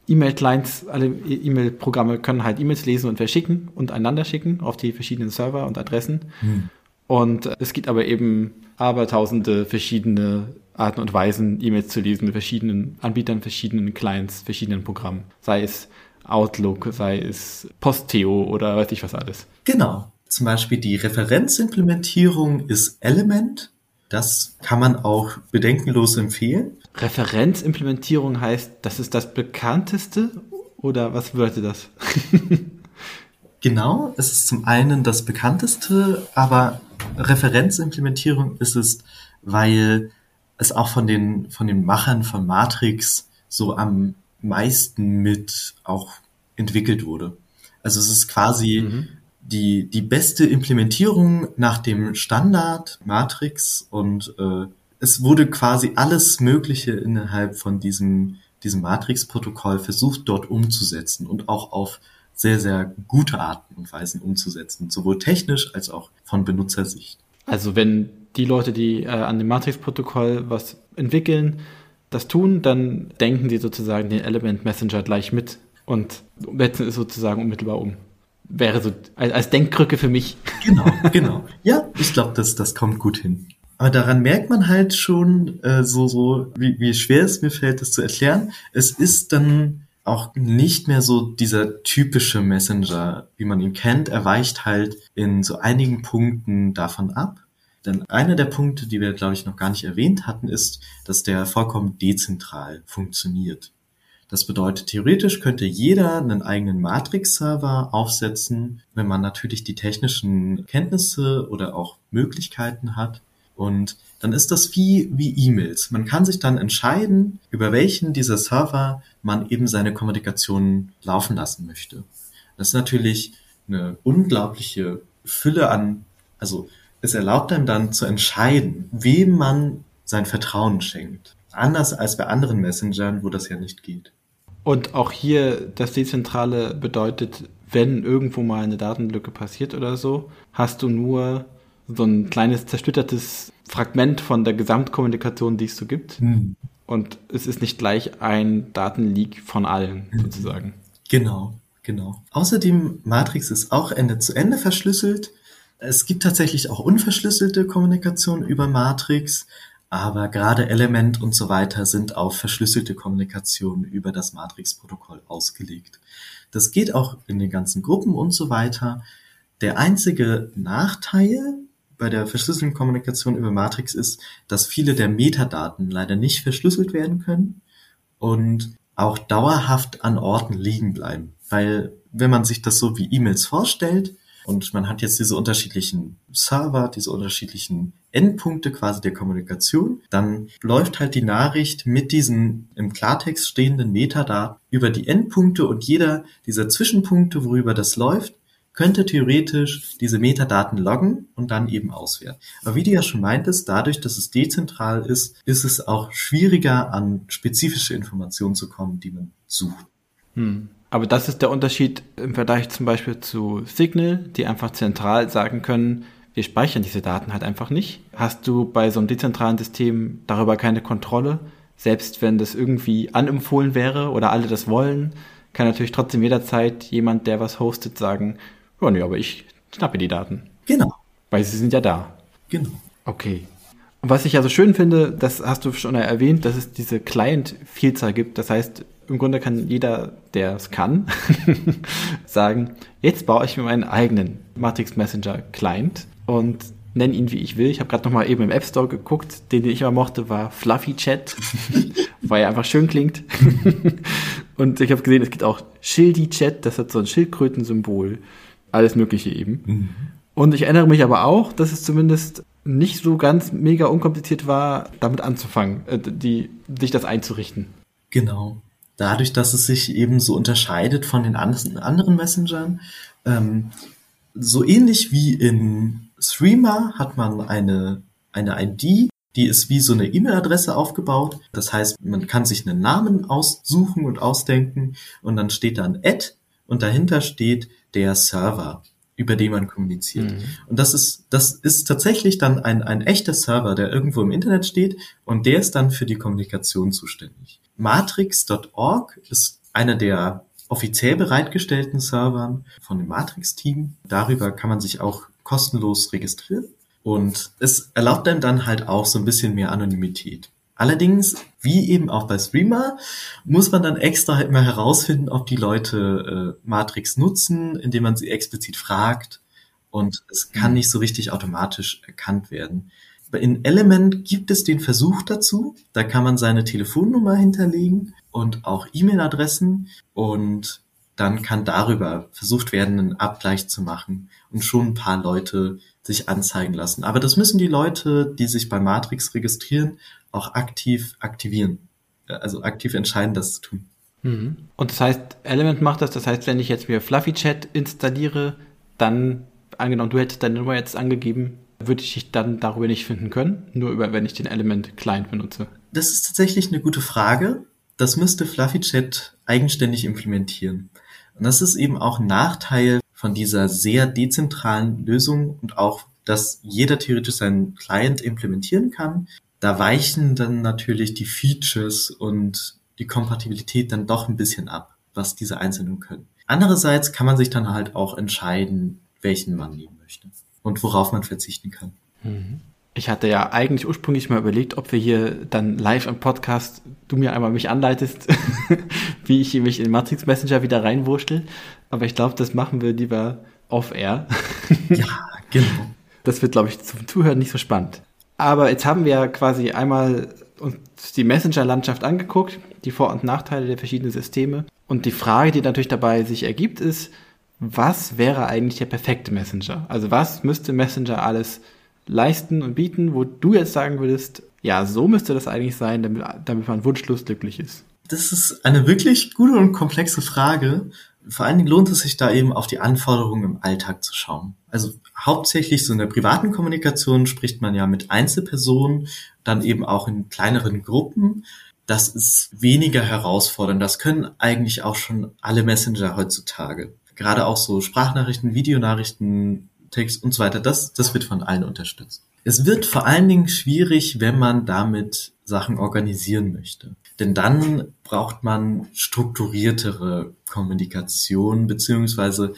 E-Mail-Clients, alle E-Mail-Programme können halt E-Mails lesen und verschicken und einander schicken auf die verschiedenen Server und Adressen. Hm. Und es gibt aber eben aber tausende verschiedene Arten und Weisen, E-Mails zu lesen mit verschiedenen Anbietern, verschiedenen Clients, verschiedenen Programmen. Sei es Outlook, sei es Posteo oder weiß ich was alles. Genau. zum Beispiel die Referenzimplementierung ist Element. Das kann man auch bedenkenlos empfehlen. Referenzimplementierung heißt, das ist das bekannteste oder was bedeutet das? genau, es ist zum einen das bekannteste, aber Referenzimplementierung ist es, weil es auch von den, von den Machern von Matrix so am meisten mit auch entwickelt wurde. Also es ist quasi mhm. Die, die beste Implementierung nach dem Standard Matrix und äh, es wurde quasi alles Mögliche innerhalb von diesem, diesem Matrix-Protokoll versucht dort umzusetzen und auch auf sehr, sehr gute Arten und Weisen umzusetzen, sowohl technisch als auch von Benutzersicht. Also wenn die Leute, die äh, an dem Matrix-Protokoll was entwickeln, das tun, dann denken sie sozusagen den Element Messenger gleich mit und setzen es sozusagen unmittelbar um. Wäre so als Denkkrücke für mich. Genau, genau. Ja, ich glaube, das, das kommt gut hin. Aber daran merkt man halt schon äh, so, so wie, wie schwer es mir fällt, das zu erklären. Es ist dann auch nicht mehr so dieser typische Messenger, wie man ihn kennt. Er weicht halt in so einigen Punkten davon ab. Denn einer der Punkte, die wir, glaube ich, noch gar nicht erwähnt hatten, ist, dass der vollkommen dezentral funktioniert. Das bedeutet, theoretisch könnte jeder einen eigenen Matrix-Server aufsetzen, wenn man natürlich die technischen Kenntnisse oder auch Möglichkeiten hat. Und dann ist das wie, wie E-Mails. Man kann sich dann entscheiden, über welchen dieser Server man eben seine Kommunikation laufen lassen möchte. Das ist natürlich eine unglaubliche Fülle an, also es erlaubt einem dann zu entscheiden, wem man sein Vertrauen schenkt. Anders als bei anderen Messengern, wo das ja nicht geht. Und auch hier das Dezentrale bedeutet, wenn irgendwo mal eine Datenlücke passiert oder so, hast du nur so ein kleines zersplittertes Fragment von der Gesamtkommunikation, die es so gibt. Hm. Und es ist nicht gleich ein Datenleak von allen, hm. sozusagen. Genau, genau. Außerdem, Matrix ist auch Ende zu Ende verschlüsselt. Es gibt tatsächlich auch unverschlüsselte Kommunikation über Matrix, aber gerade Element und so weiter sind auf verschlüsselte Kommunikation über das Matrix-Protokoll ausgelegt. Das geht auch in den ganzen Gruppen und so weiter. Der einzige Nachteil bei der verschlüsselten Kommunikation über Matrix ist, dass viele der Metadaten leider nicht verschlüsselt werden können und auch dauerhaft an Orten liegen bleiben. Weil wenn man sich das so wie E-Mails vorstellt, und man hat jetzt diese unterschiedlichen Server, diese unterschiedlichen Endpunkte quasi der Kommunikation. Dann läuft halt die Nachricht mit diesen im Klartext stehenden Metadaten über die Endpunkte und jeder dieser Zwischenpunkte, worüber das läuft, könnte theoretisch diese Metadaten loggen und dann eben auswerten. Aber wie du ja schon meintest, dadurch, dass es dezentral ist, ist es auch schwieriger, an spezifische Informationen zu kommen, die man sucht. Hm. Aber das ist der Unterschied im Vergleich zum Beispiel zu Signal, die einfach zentral sagen können, wir speichern diese Daten halt einfach nicht. Hast du bei so einem dezentralen System darüber keine Kontrolle, selbst wenn das irgendwie anempfohlen wäre oder alle das wollen, kann natürlich trotzdem jederzeit jemand, der was hostet, sagen, ja, nee, aber ich schnappe die Daten. Genau. Weil sie sind ja da. Genau. Okay. Und was ich ja so schön finde, das hast du schon erwähnt, dass es diese Client-Vielzahl gibt. Das heißt, im Grunde kann jeder, der es kann, sagen, jetzt baue ich mir meinen eigenen Matrix Messenger Client und nenne ihn wie ich will. Ich habe gerade nochmal eben im App Store geguckt. Den, den ich immer mochte, war Fluffy Chat, weil er einfach schön klingt. und ich habe gesehen, es gibt auch Schildy Chat, das hat so ein Schildkrötensymbol. Alles Mögliche eben. Mhm. Und ich erinnere mich aber auch, dass es zumindest nicht so ganz mega unkompliziert war, damit anzufangen, äh, die, sich das einzurichten. Genau dadurch, dass es sich eben so unterscheidet von den anderen Messengern, ähm, so ähnlich wie in Streamer hat man eine, eine ID, die ist wie so eine E-Mail-Adresse aufgebaut. Das heißt, man kann sich einen Namen aussuchen und ausdenken und dann steht da ein Ad und dahinter steht der Server über den man kommuniziert. Mhm. Und das ist, das ist tatsächlich dann ein, ein echter Server, der irgendwo im Internet steht und der ist dann für die Kommunikation zuständig. Matrix.org ist einer der offiziell bereitgestellten Servern von dem Matrix-Team. Darüber kann man sich auch kostenlos registrieren. Und es erlaubt einem dann halt auch so ein bisschen mehr Anonymität. Allerdings, wie eben auch bei Streamer, muss man dann extra halt mal herausfinden, ob die Leute äh, Matrix nutzen, indem man sie explizit fragt. und es kann mhm. nicht so richtig automatisch erkannt werden. In Element gibt es den Versuch dazu. Da kann man seine Telefonnummer hinterlegen und auch E-Mail-Adressen und dann kann darüber versucht werden, einen Abgleich zu machen und schon ein paar Leute sich anzeigen lassen. Aber das müssen die Leute, die sich bei Matrix registrieren, auch aktiv aktivieren. Also aktiv entscheiden, das zu tun. Mhm. Und das heißt, Element macht das, das heißt, wenn ich jetzt mir Fluffy Chat installiere, dann, angenommen, du hättest deine Nummer jetzt angegeben, würde ich dich dann darüber nicht finden können, nur über, wenn ich den Element Client benutze? Das ist tatsächlich eine gute Frage. Das müsste Fluffy Chat eigenständig implementieren. Und das ist eben auch ein Nachteil von dieser sehr dezentralen Lösung und auch, dass jeder theoretisch seinen Client implementieren kann. Da weichen dann natürlich die Features und die Kompatibilität dann doch ein bisschen ab, was diese Einzelnen können. Andererseits kann man sich dann halt auch entscheiden, welchen man nehmen möchte und worauf man verzichten kann. Mhm. Ich hatte ja eigentlich ursprünglich mal überlegt, ob wir hier dann live im Podcast du mir einmal mich anleitest, wie ich mich in Matrix Messenger wieder reinwurschtel. Aber ich glaube, das machen wir lieber off-air. ja, genau. Das wird, glaube ich, zum Zuhören nicht so spannend. Aber jetzt haben wir ja quasi einmal uns die Messenger-Landschaft angeguckt, die Vor- und Nachteile der verschiedenen Systeme. Und die Frage, die natürlich dabei sich ergibt, ist, was wäre eigentlich der perfekte Messenger? Also was müsste Messenger alles leisten und bieten, wo du jetzt sagen würdest, ja, so müsste das eigentlich sein, damit, damit man wunschlos glücklich ist? Das ist eine wirklich gute und komplexe Frage. Vor allen Dingen lohnt es sich da eben auf die Anforderungen im Alltag zu schauen. Also hauptsächlich so in der privaten Kommunikation spricht man ja mit Einzelpersonen, dann eben auch in kleineren Gruppen. Das ist weniger herausfordernd. Das können eigentlich auch schon alle Messenger heutzutage. Gerade auch so Sprachnachrichten, Videonachrichten, Text und so weiter, das, das wird von allen unterstützt. Es wird vor allen Dingen schwierig, wenn man damit Sachen organisieren möchte. Denn dann braucht man strukturiertere Kommunikation, beziehungsweise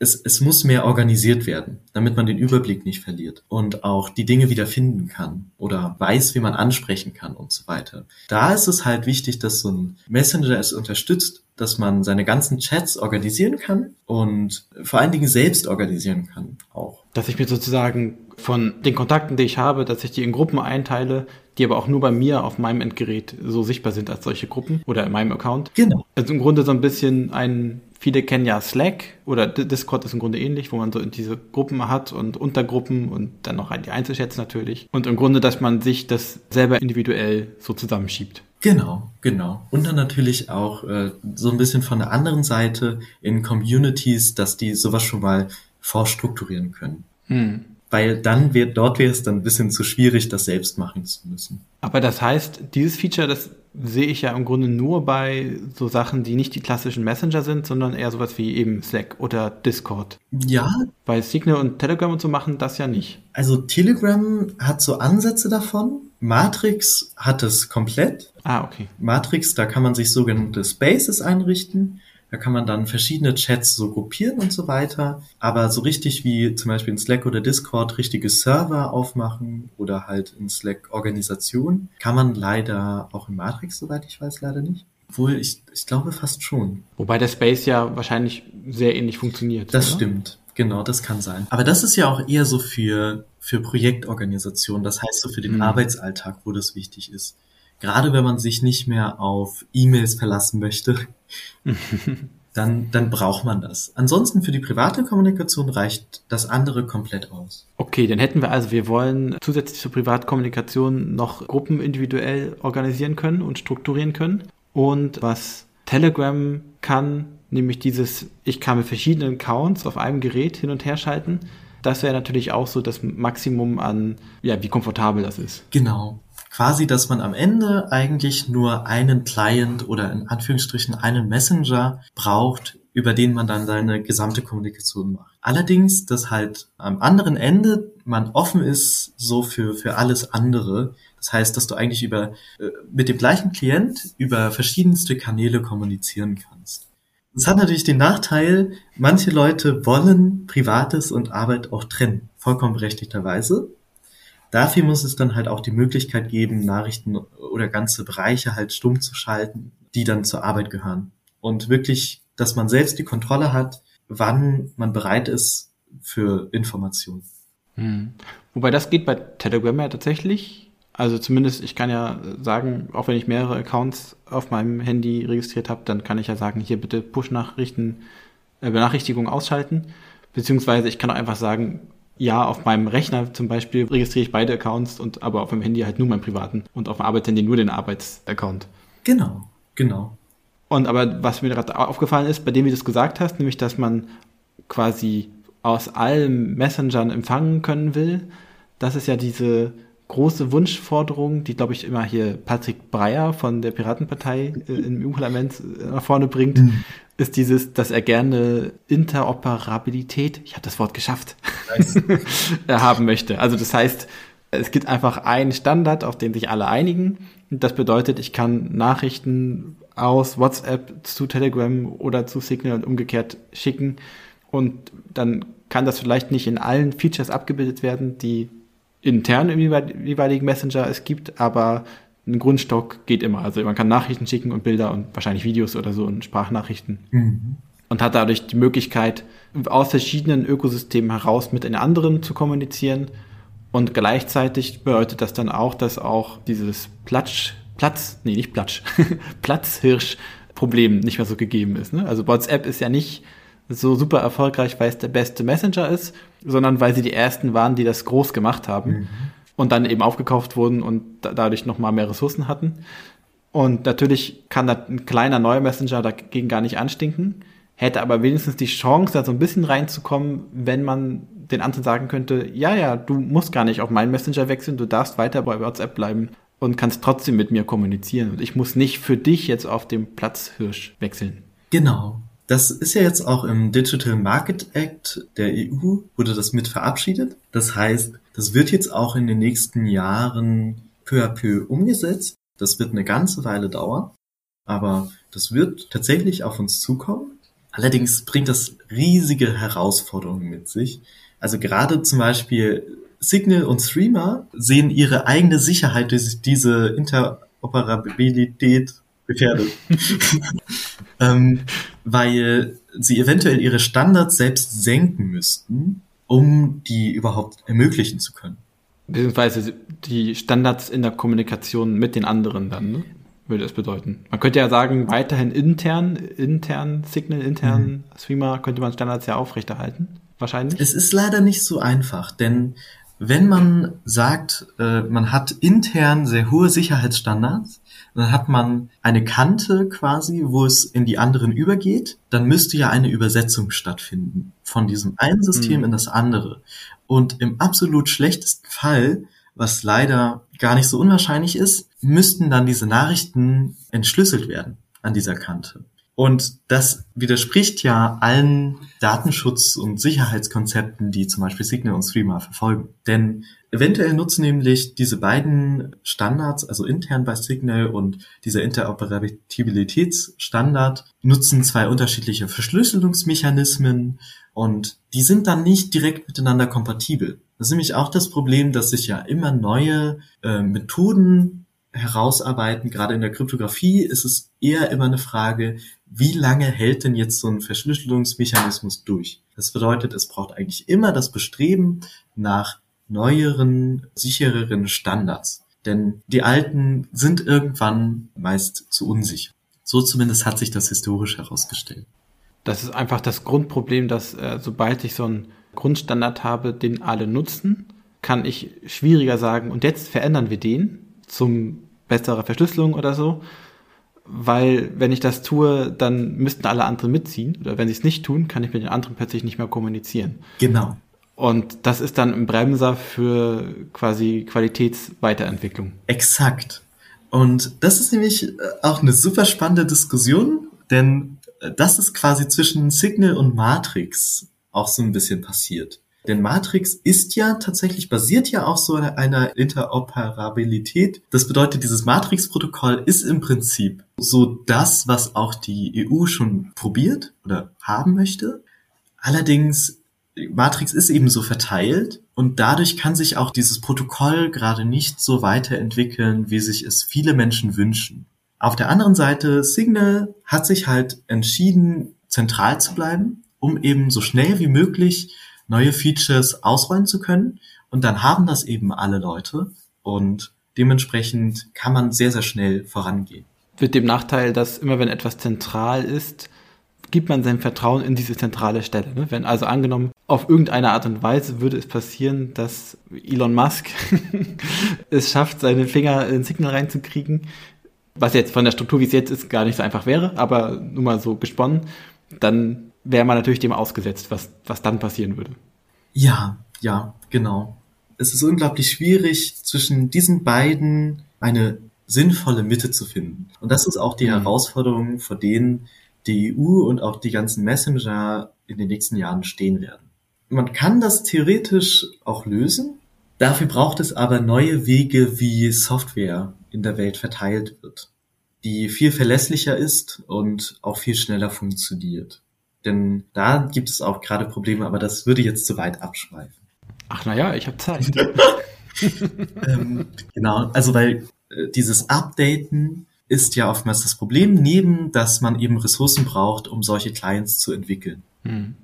es, es muss mehr organisiert werden, damit man den Überblick nicht verliert und auch die Dinge wieder finden kann oder weiß, wie man ansprechen kann und so weiter. Da ist es halt wichtig, dass so ein Messenger es unterstützt, dass man seine ganzen Chats organisieren kann und vor allen Dingen selbst organisieren kann auch. Dass ich mir sozusagen von den Kontakten, die ich habe, dass ich die in Gruppen einteile, die aber auch nur bei mir auf meinem Endgerät so sichtbar sind als solche Gruppen oder in meinem Account. Genau. Also im Grunde so ein bisschen ein Viele kennen ja Slack oder Discord ist im Grunde ähnlich, wo man so diese Gruppen hat und Untergruppen und dann noch die Einzelchats natürlich. Und im Grunde, dass man sich das selber individuell so zusammenschiebt. Genau, genau. Und dann natürlich auch äh, so ein bisschen von der anderen Seite in Communities, dass die sowas schon mal vorstrukturieren können. Hm. Weil dann wird, dort wäre es dann ein bisschen zu schwierig, das selbst machen zu müssen. Aber das heißt, dieses Feature, das sehe ich ja im Grunde nur bei so Sachen, die nicht die klassischen Messenger sind, sondern eher sowas wie eben Slack oder Discord. Ja. Weil Signal und Telegram und so machen das ja nicht. Also Telegram hat so Ansätze davon. Matrix hat es komplett. Ah, okay. Matrix, da kann man sich sogenannte Spaces einrichten. Da kann man dann verschiedene Chats so gruppieren und so weiter. Aber so richtig wie zum Beispiel in Slack oder Discord richtige Server aufmachen oder halt in Slack Organisation kann man leider auch in Matrix, soweit ich weiß, leider nicht. Obwohl, ich, ich glaube fast schon. Wobei der Space ja wahrscheinlich sehr ähnlich funktioniert. Das oder? stimmt. Genau, das kann sein. Aber das ist ja auch eher so für, für Projektorganisation. Das heißt so für den mhm. Arbeitsalltag, wo das wichtig ist. Gerade wenn man sich nicht mehr auf E-Mails verlassen möchte, dann, dann braucht man das. Ansonsten für die private Kommunikation reicht das andere komplett aus. Okay, dann hätten wir also, wir wollen zusätzlich zur Privatkommunikation noch Gruppen individuell organisieren können und strukturieren können. Und was Telegram kann, nämlich dieses, ich kann mit verschiedenen Accounts auf einem Gerät hin und her schalten. Das wäre natürlich auch so das Maximum an, ja, wie komfortabel das ist. Genau quasi, dass man am Ende eigentlich nur einen Client oder in Anführungsstrichen einen Messenger braucht, über den man dann seine gesamte Kommunikation macht. Allerdings, dass halt am anderen Ende man offen ist so für, für alles andere. Das heißt, dass du eigentlich über, äh, mit dem gleichen Klient über verschiedenste Kanäle kommunizieren kannst. Das hat natürlich den Nachteil, manche Leute wollen Privates und Arbeit auch trennen. Vollkommen berechtigterweise. Dafür muss es dann halt auch die Möglichkeit geben, Nachrichten oder ganze Bereiche halt stumm zu schalten, die dann zur Arbeit gehören. Und wirklich, dass man selbst die Kontrolle hat, wann man bereit ist, für Informationen. Hm. Wobei das geht bei Telegram ja tatsächlich. Also zumindest, ich kann ja sagen, auch wenn ich mehrere Accounts auf meinem Handy registriert habe, dann kann ich ja sagen, hier bitte Push-Nachrichten, äh, Benachrichtigungen ausschalten. Beziehungsweise ich kann auch einfach sagen, ja, auf meinem Rechner zum Beispiel registriere ich beide Accounts und aber auf meinem Handy halt nur meinen privaten und auf dem Arbeitshandy nur den Arbeitsaccount. Genau, genau. Und aber was mir gerade aufgefallen ist, bei dem wie du es gesagt hast, nämlich, dass man quasi aus allen Messengern empfangen können will, das ist ja diese große Wunschforderung, die, glaube ich, immer hier Patrick Breyer von der Piratenpartei äh, im EU-Parlament äh, nach vorne bringt, mhm. Ist dieses, dass er gerne Interoperabilität, ich habe das Wort geschafft, nice. haben möchte. Also das heißt, es gibt einfach einen Standard, auf den sich alle einigen. Und das bedeutet, ich kann Nachrichten aus WhatsApp zu Telegram oder zu Signal und umgekehrt schicken. Und dann kann das vielleicht nicht in allen Features abgebildet werden, die intern im jeweiligen Messenger es gibt, aber ein Grundstock geht immer. Also man kann Nachrichten schicken und Bilder und wahrscheinlich Videos oder so und Sprachnachrichten. Mhm. Und hat dadurch die Möglichkeit, aus verschiedenen Ökosystemen heraus mit den anderen zu kommunizieren. Und gleichzeitig bedeutet das dann auch, dass auch dieses Platsch, Platz, nee, nicht Platsch, Platzhirsch-Problem nicht mehr so gegeben ist. Ne? Also WhatsApp ist ja nicht so super erfolgreich, weil es der beste Messenger ist, sondern weil sie die ersten waren, die das groß gemacht haben mhm. Und dann eben aufgekauft wurden und dadurch nochmal mehr Ressourcen hatten. Und natürlich kann da ein kleiner neuer Messenger dagegen gar nicht anstinken, hätte aber wenigstens die Chance, da so ein bisschen reinzukommen, wenn man den anderen sagen könnte, ja, ja, du musst gar nicht auf meinen Messenger wechseln, du darfst weiter bei WhatsApp bleiben und kannst trotzdem mit mir kommunizieren. Und ich muss nicht für dich jetzt auf dem Platzhirsch wechseln. Genau. Das ist ja jetzt auch im Digital Market Act der EU, wurde das mit verabschiedet. Das heißt, das wird jetzt auch in den nächsten Jahren peu à peu umgesetzt. Das wird eine ganze Weile dauern, aber das wird tatsächlich auf uns zukommen. Allerdings bringt das riesige Herausforderungen mit sich. Also gerade zum Beispiel Signal und Streamer sehen ihre eigene Sicherheit durch diese Interoperabilität gefährdet. ähm, weil sie eventuell ihre Standards selbst senken müssten, um die überhaupt ermöglichen zu können. Beziehungsweise die Standards in der Kommunikation mit den anderen dann, ne? würde es bedeuten. Man könnte ja sagen, weiterhin intern, intern Signal, intern mhm. Streamer könnte man Standards ja aufrechterhalten. Wahrscheinlich. Es ist leider nicht so einfach, denn wenn man sagt, äh, man hat intern sehr hohe Sicherheitsstandards, dann hat man eine Kante quasi, wo es in die anderen übergeht, dann müsste ja eine Übersetzung stattfinden von diesem einen System mhm. in das andere. Und im absolut schlechtesten Fall, was leider gar nicht so unwahrscheinlich ist, müssten dann diese Nachrichten entschlüsselt werden an dieser Kante. Und das widerspricht ja allen Datenschutz- und Sicherheitskonzepten, die zum Beispiel Signal und Streamer verfolgen. Denn eventuell nutzen nämlich diese beiden Standards, also intern bei Signal und dieser Interoperabilitätsstandard, nutzen zwei unterschiedliche Verschlüsselungsmechanismen und die sind dann nicht direkt miteinander kompatibel. Das ist nämlich auch das Problem, dass sich ja immer neue äh, Methoden herausarbeiten. Gerade in der Kryptographie ist es eher immer eine Frage, wie lange hält denn jetzt so ein Verschlüsselungsmechanismus durch? Das bedeutet, es braucht eigentlich immer das Bestreben nach neueren, sichereren Standards. Denn die alten sind irgendwann meist zu unsicher. So zumindest hat sich das historisch herausgestellt. Das ist einfach das Grundproblem, dass äh, sobald ich so einen Grundstandard habe, den alle nutzen, kann ich schwieriger sagen, und jetzt verändern wir den zum besserer Verschlüsselung oder so, weil wenn ich das tue, dann müssten alle anderen mitziehen. Oder wenn sie es nicht tun, kann ich mit den anderen plötzlich nicht mehr kommunizieren. Genau. Und das ist dann ein Bremser für quasi Qualitätsweiterentwicklung. Exakt. Und das ist nämlich äh, auch eine super spannende Diskussion, denn äh, das ist quasi zwischen Signal und Matrix auch so ein bisschen passiert. Denn Matrix ist ja tatsächlich, basiert ja auch so einer Interoperabilität. Das bedeutet, dieses Matrix-Protokoll ist im Prinzip so das, was auch die EU schon probiert oder haben möchte. Allerdings, Matrix ist eben so verteilt und dadurch kann sich auch dieses Protokoll gerade nicht so weiterentwickeln, wie sich es viele Menschen wünschen. Auf der anderen Seite, Signal hat sich halt entschieden, zentral zu bleiben, um eben so schnell wie möglich neue Features ausrollen zu können. Und dann haben das eben alle Leute und dementsprechend kann man sehr, sehr schnell vorangehen. Mit dem Nachteil, dass immer wenn etwas zentral ist, gibt man sein Vertrauen in diese zentrale Stelle. Ne? Wenn also angenommen, auf irgendeine Art und Weise würde es passieren, dass Elon Musk es schafft, seine Finger in Signal reinzukriegen, was jetzt von der Struktur, wie es jetzt ist, gar nicht so einfach wäre, aber nur mal so gesponnen, dann wäre man natürlich dem ausgesetzt, was, was dann passieren würde. Ja, ja, genau. Es ist unglaublich schwierig, zwischen diesen beiden eine sinnvolle Mitte zu finden. Und das ist auch die mhm. Herausforderung, vor denen die EU und auch die ganzen Messenger in den nächsten Jahren stehen werden. Man kann das theoretisch auch lösen. Dafür braucht es aber neue Wege, wie Software in der Welt verteilt wird, die viel verlässlicher ist und auch viel schneller funktioniert. Denn da gibt es auch gerade Probleme, aber das würde jetzt zu weit abschweifen. Ach naja, ich habe Zeit. ähm, genau, also weil äh, dieses Updaten ist ja oftmals das Problem, neben dass man eben Ressourcen braucht, um solche Clients zu entwickeln. Hm.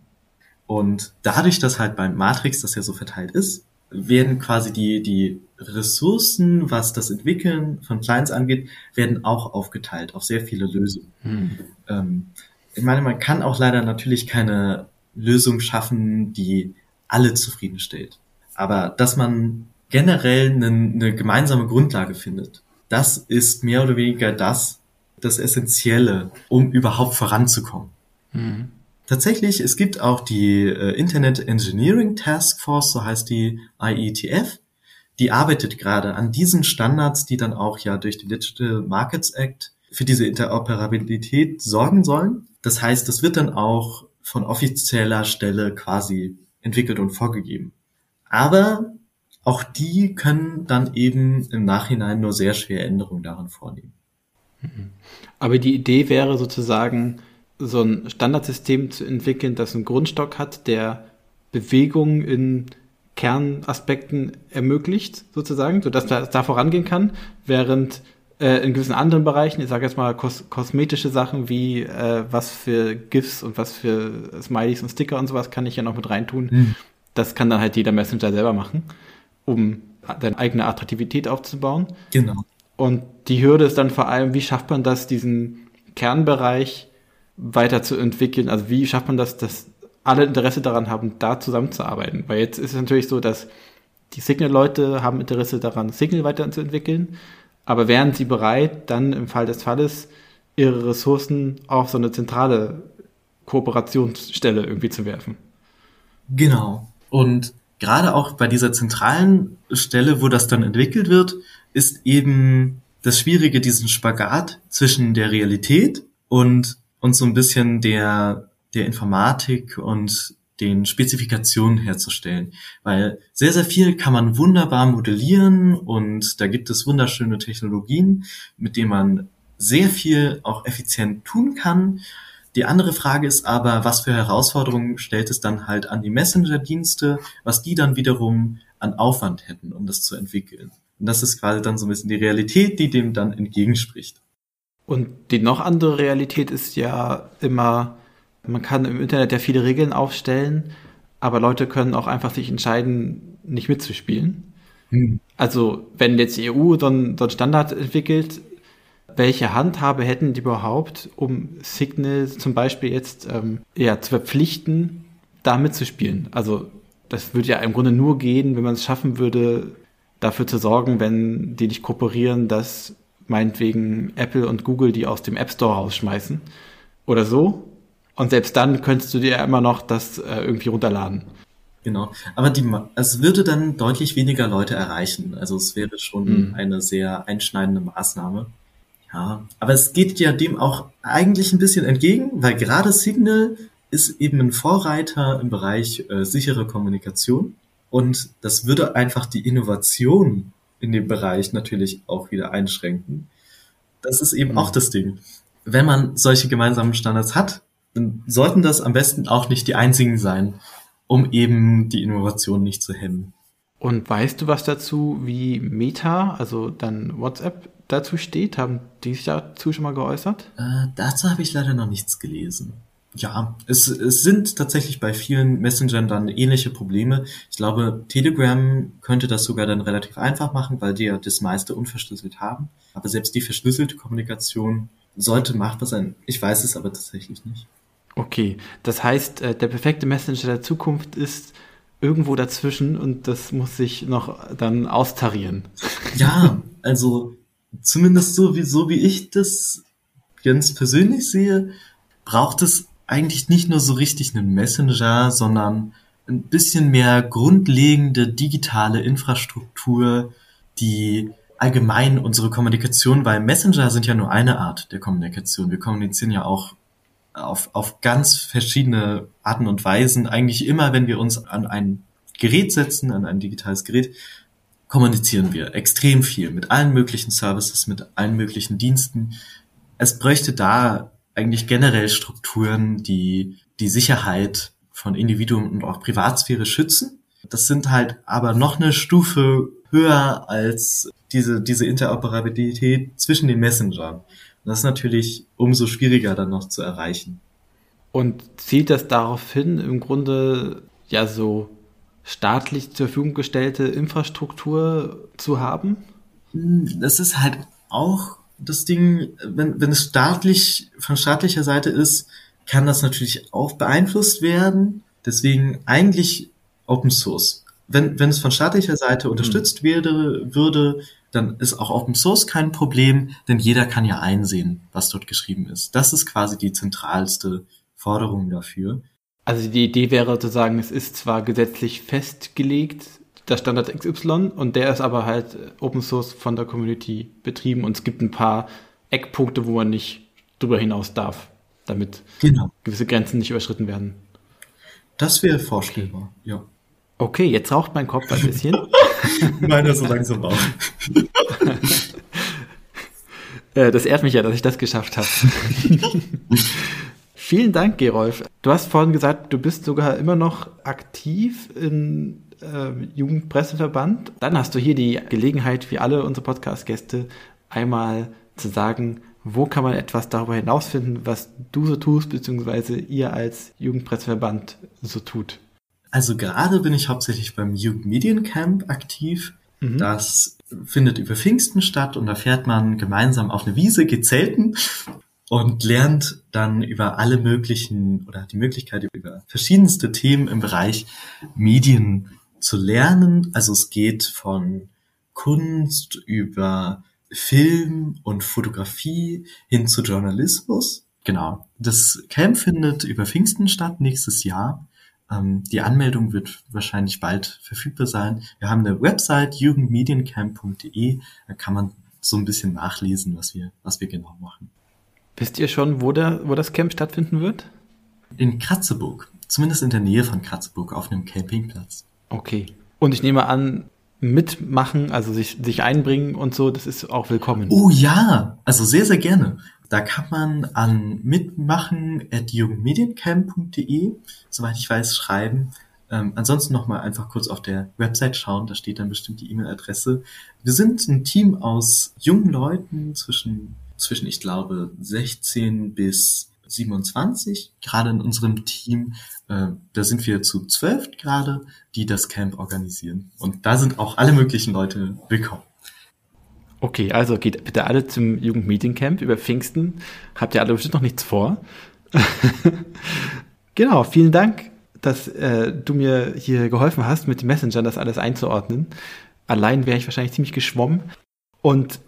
Und dadurch, dass halt beim Matrix das ja so verteilt ist, werden quasi die, die Ressourcen, was das Entwickeln von Clients angeht, werden auch aufgeteilt auf sehr viele Lösungen. Hm. Ähm, ich meine, man kann auch leider natürlich keine Lösung schaffen, die alle zufriedenstellt. Aber dass man generell eine, eine gemeinsame Grundlage findet, das ist mehr oder weniger das, das Essentielle, um überhaupt voranzukommen. Mhm. Tatsächlich, es gibt auch die äh, Internet Engineering Task Force, so heißt die IETF. Die arbeitet gerade an diesen Standards, die dann auch ja durch den Digital Markets Act für diese Interoperabilität sorgen sollen. Das heißt, das wird dann auch von offizieller Stelle quasi entwickelt und vorgegeben. Aber auch die können dann eben im Nachhinein nur sehr schwer Änderungen daran vornehmen. Mhm. Aber die Idee wäre sozusagen, so ein Standardsystem zu entwickeln, das einen Grundstock hat, der Bewegung in Kernaspekten ermöglicht, sozusagen, sodass da, da vorangehen kann, während äh, in gewissen anderen Bereichen, ich sage jetzt mal kos kosmetische Sachen wie äh, was für GIFs und was für Smileys und Sticker und sowas kann ich ja noch mit reintun. Mhm. Das kann dann halt jeder Messenger selber machen, um seine eigene Attraktivität aufzubauen. Genau. Und die Hürde ist dann vor allem, wie schafft man das, diesen Kernbereich weiterzuentwickeln? Also wie schafft man das, dass alle Interesse daran haben, da zusammenzuarbeiten? Weil jetzt ist es natürlich so, dass die Signal-Leute haben Interesse daran, Signal weiterzuentwickeln, aber wären sie bereit, dann im Fall des Falles ihre Ressourcen auf so eine zentrale Kooperationsstelle irgendwie zu werfen? Genau. Und gerade auch bei dieser zentralen Stelle, wo das dann entwickelt wird, ist eben das Schwierige, diesen Spagat zwischen der Realität und, und so ein bisschen der, der Informatik und den Spezifikationen herzustellen. Weil sehr, sehr viel kann man wunderbar modellieren und da gibt es wunderschöne Technologien, mit denen man sehr viel auch effizient tun kann. Die andere Frage ist aber, was für Herausforderungen stellt es dann halt an die Messenger-Dienste, was die dann wiederum an Aufwand hätten, um das zu entwickeln. Und das ist quasi dann so ein bisschen die Realität, die dem dann entgegenspricht. Und die noch andere Realität ist ja immer, man kann im Internet ja viele Regeln aufstellen, aber Leute können auch einfach sich entscheiden, nicht mitzuspielen. Hm. Also wenn jetzt die EU so einen, so einen Standard entwickelt, welche Handhabe hätten die überhaupt, um Signal zum Beispiel jetzt ähm, ja, zu verpflichten, da mitzuspielen? Also das würde ja im Grunde nur gehen, wenn man es schaffen würde, dafür zu sorgen, wenn die nicht kooperieren, dass meinetwegen Apple und Google die aus dem App Store rausschmeißen oder so. Und selbst dann könntest du dir ja immer noch das äh, irgendwie runterladen. Genau. Aber die, es würde dann deutlich weniger Leute erreichen. Also es wäre schon mhm. eine sehr einschneidende Maßnahme. Ja, aber es geht ja dem auch eigentlich ein bisschen entgegen, weil gerade Signal ist eben ein Vorreiter im Bereich äh, sichere Kommunikation. Und das würde einfach die Innovation in dem Bereich natürlich auch wieder einschränken. Das ist eben mhm. auch das Ding. Wenn man solche gemeinsamen Standards hat, dann sollten das am besten auch nicht die einzigen sein, um eben die Innovation nicht zu hemmen. Und weißt du was dazu, wie Meta, also dann WhatsApp, dazu steht? Haben die sich dazu schon mal geäußert? Äh, dazu habe ich leider noch nichts gelesen. Ja, es, es sind tatsächlich bei vielen Messengern dann ähnliche Probleme. Ich glaube, Telegram könnte das sogar dann relativ einfach machen, weil die ja das meiste unverschlüsselt haben. Aber selbst die verschlüsselte Kommunikation sollte machbar sein. Ich weiß es aber tatsächlich nicht. Okay, das heißt, äh, der perfekte Messenger der Zukunft ist irgendwo dazwischen und das muss sich noch dann austarieren. Ja, also zumindest so wie, so wie ich das ganz persönlich sehe, braucht es eigentlich nicht nur so richtig einen Messenger, sondern ein bisschen mehr grundlegende digitale Infrastruktur, die allgemein unsere Kommunikation, weil Messenger sind ja nur eine Art der Kommunikation. Wir kommunizieren ja auch auf, auf ganz verschiedene Arten und Weisen. Eigentlich immer, wenn wir uns an ein Gerät setzen, an ein digitales Gerät, kommunizieren wir extrem viel mit allen möglichen Services, mit allen möglichen Diensten. Es bräuchte da eigentlich generell Strukturen, die die Sicherheit von Individuen und auch Privatsphäre schützen. Das sind halt aber noch eine Stufe höher als diese, diese Interoperabilität zwischen den Messengern. Das ist natürlich umso schwieriger dann noch zu erreichen. Und zielt das darauf hin, im Grunde ja so staatlich zur Verfügung gestellte Infrastruktur zu haben? Das ist halt auch das Ding, wenn, wenn es staatlich, von staatlicher Seite ist, kann das natürlich auch beeinflusst werden. Deswegen eigentlich Open Source. Wenn, wenn es von staatlicher Seite unterstützt mhm. werde, würde, dann ist auch Open Source kein Problem, denn jeder kann ja einsehen, was dort geschrieben ist. Das ist quasi die zentralste Forderung dafür. Also die Idee wäre zu sagen, es ist zwar gesetzlich festgelegt, der Standard XY und der ist aber halt Open Source von der Community betrieben und es gibt ein paar Eckpunkte, wo man nicht drüber hinaus darf, damit genau. gewisse Grenzen nicht überschritten werden. Das wäre vorstellbar, ja. Okay, jetzt raucht mein Kopf ein bisschen. Meiner so langsam auch. Äh, das ehrt mich ja, dass ich das geschafft habe. Vielen Dank, Gerolf. Du hast vorhin gesagt, du bist sogar immer noch aktiv in äh, Jugendpresseverband. Dann hast du hier die Gelegenheit, wie alle unsere Podcast-Gäste, einmal zu sagen, wo kann man etwas darüber hinausfinden, was du so tust, beziehungsweise ihr als Jugendpresseverband so tut. Also gerade bin ich hauptsächlich beim Jugendmediencamp aktiv. Mhm. Das findet über Pfingsten statt und da fährt man gemeinsam auf eine Wiese, geht zelten und lernt dann über alle möglichen oder hat die Möglichkeit über verschiedenste Themen im Bereich Medien zu lernen. Also es geht von Kunst über Film und Fotografie hin zu Journalismus. Genau. Das Camp findet über Pfingsten statt nächstes Jahr. Ähm, die Anmeldung wird wahrscheinlich bald verfügbar sein. Wir haben eine Website jugendmediencamp.de. Da kann man so ein bisschen nachlesen, was wir, was wir genau machen. Wisst ihr schon, wo, der, wo das Camp stattfinden wird? In Kratzeburg. Zumindest in der Nähe von Kratzeburg auf einem Campingplatz. Okay. Und ich nehme an, mitmachen, also sich, sich einbringen und so, das ist auch willkommen. Oh ja, also sehr, sehr gerne. Da kann man an mitmachen at jugendmediencamp.de, soweit ich weiß, schreiben. Ähm, ansonsten nochmal einfach kurz auf der Website schauen, da steht dann bestimmt die E-Mail-Adresse. Wir sind ein Team aus jungen Leuten zwischen, zwischen, ich glaube, 16 bis 27, gerade in unserem Team. Äh, da sind wir zu zwölf gerade, die das Camp organisieren. Und da sind auch alle möglichen Leute willkommen. Okay, also geht bitte alle zum Jugendmediencamp über Pfingsten. Habt ihr alle bestimmt noch nichts vor? genau, vielen Dank, dass äh, du mir hier geholfen hast, mit Messenger das alles einzuordnen. Allein wäre ich wahrscheinlich ziemlich geschwommen. Und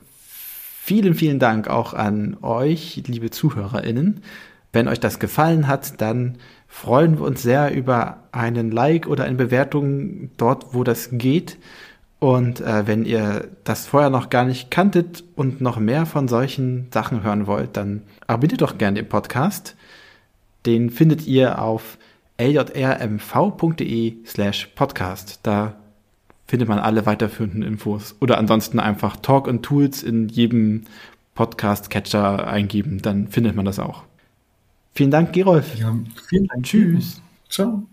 vielen, vielen Dank auch an euch, liebe ZuhörerInnen. Wenn euch das gefallen hat, dann freuen wir uns sehr über einen Like oder eine Bewertung dort, wo das geht. Und äh, wenn ihr das vorher noch gar nicht kanntet und noch mehr von solchen Sachen hören wollt, dann abonniert doch gerne den Podcast. Den findet ihr auf ljrmv.de slash podcast. Da findet man alle weiterführenden Infos. Oder ansonsten einfach Talk and Tools in jedem Podcast-Catcher eingeben, dann findet man das auch. Vielen Dank, Gerolf. Ja, vielen Dank. Tschüss. Ciao.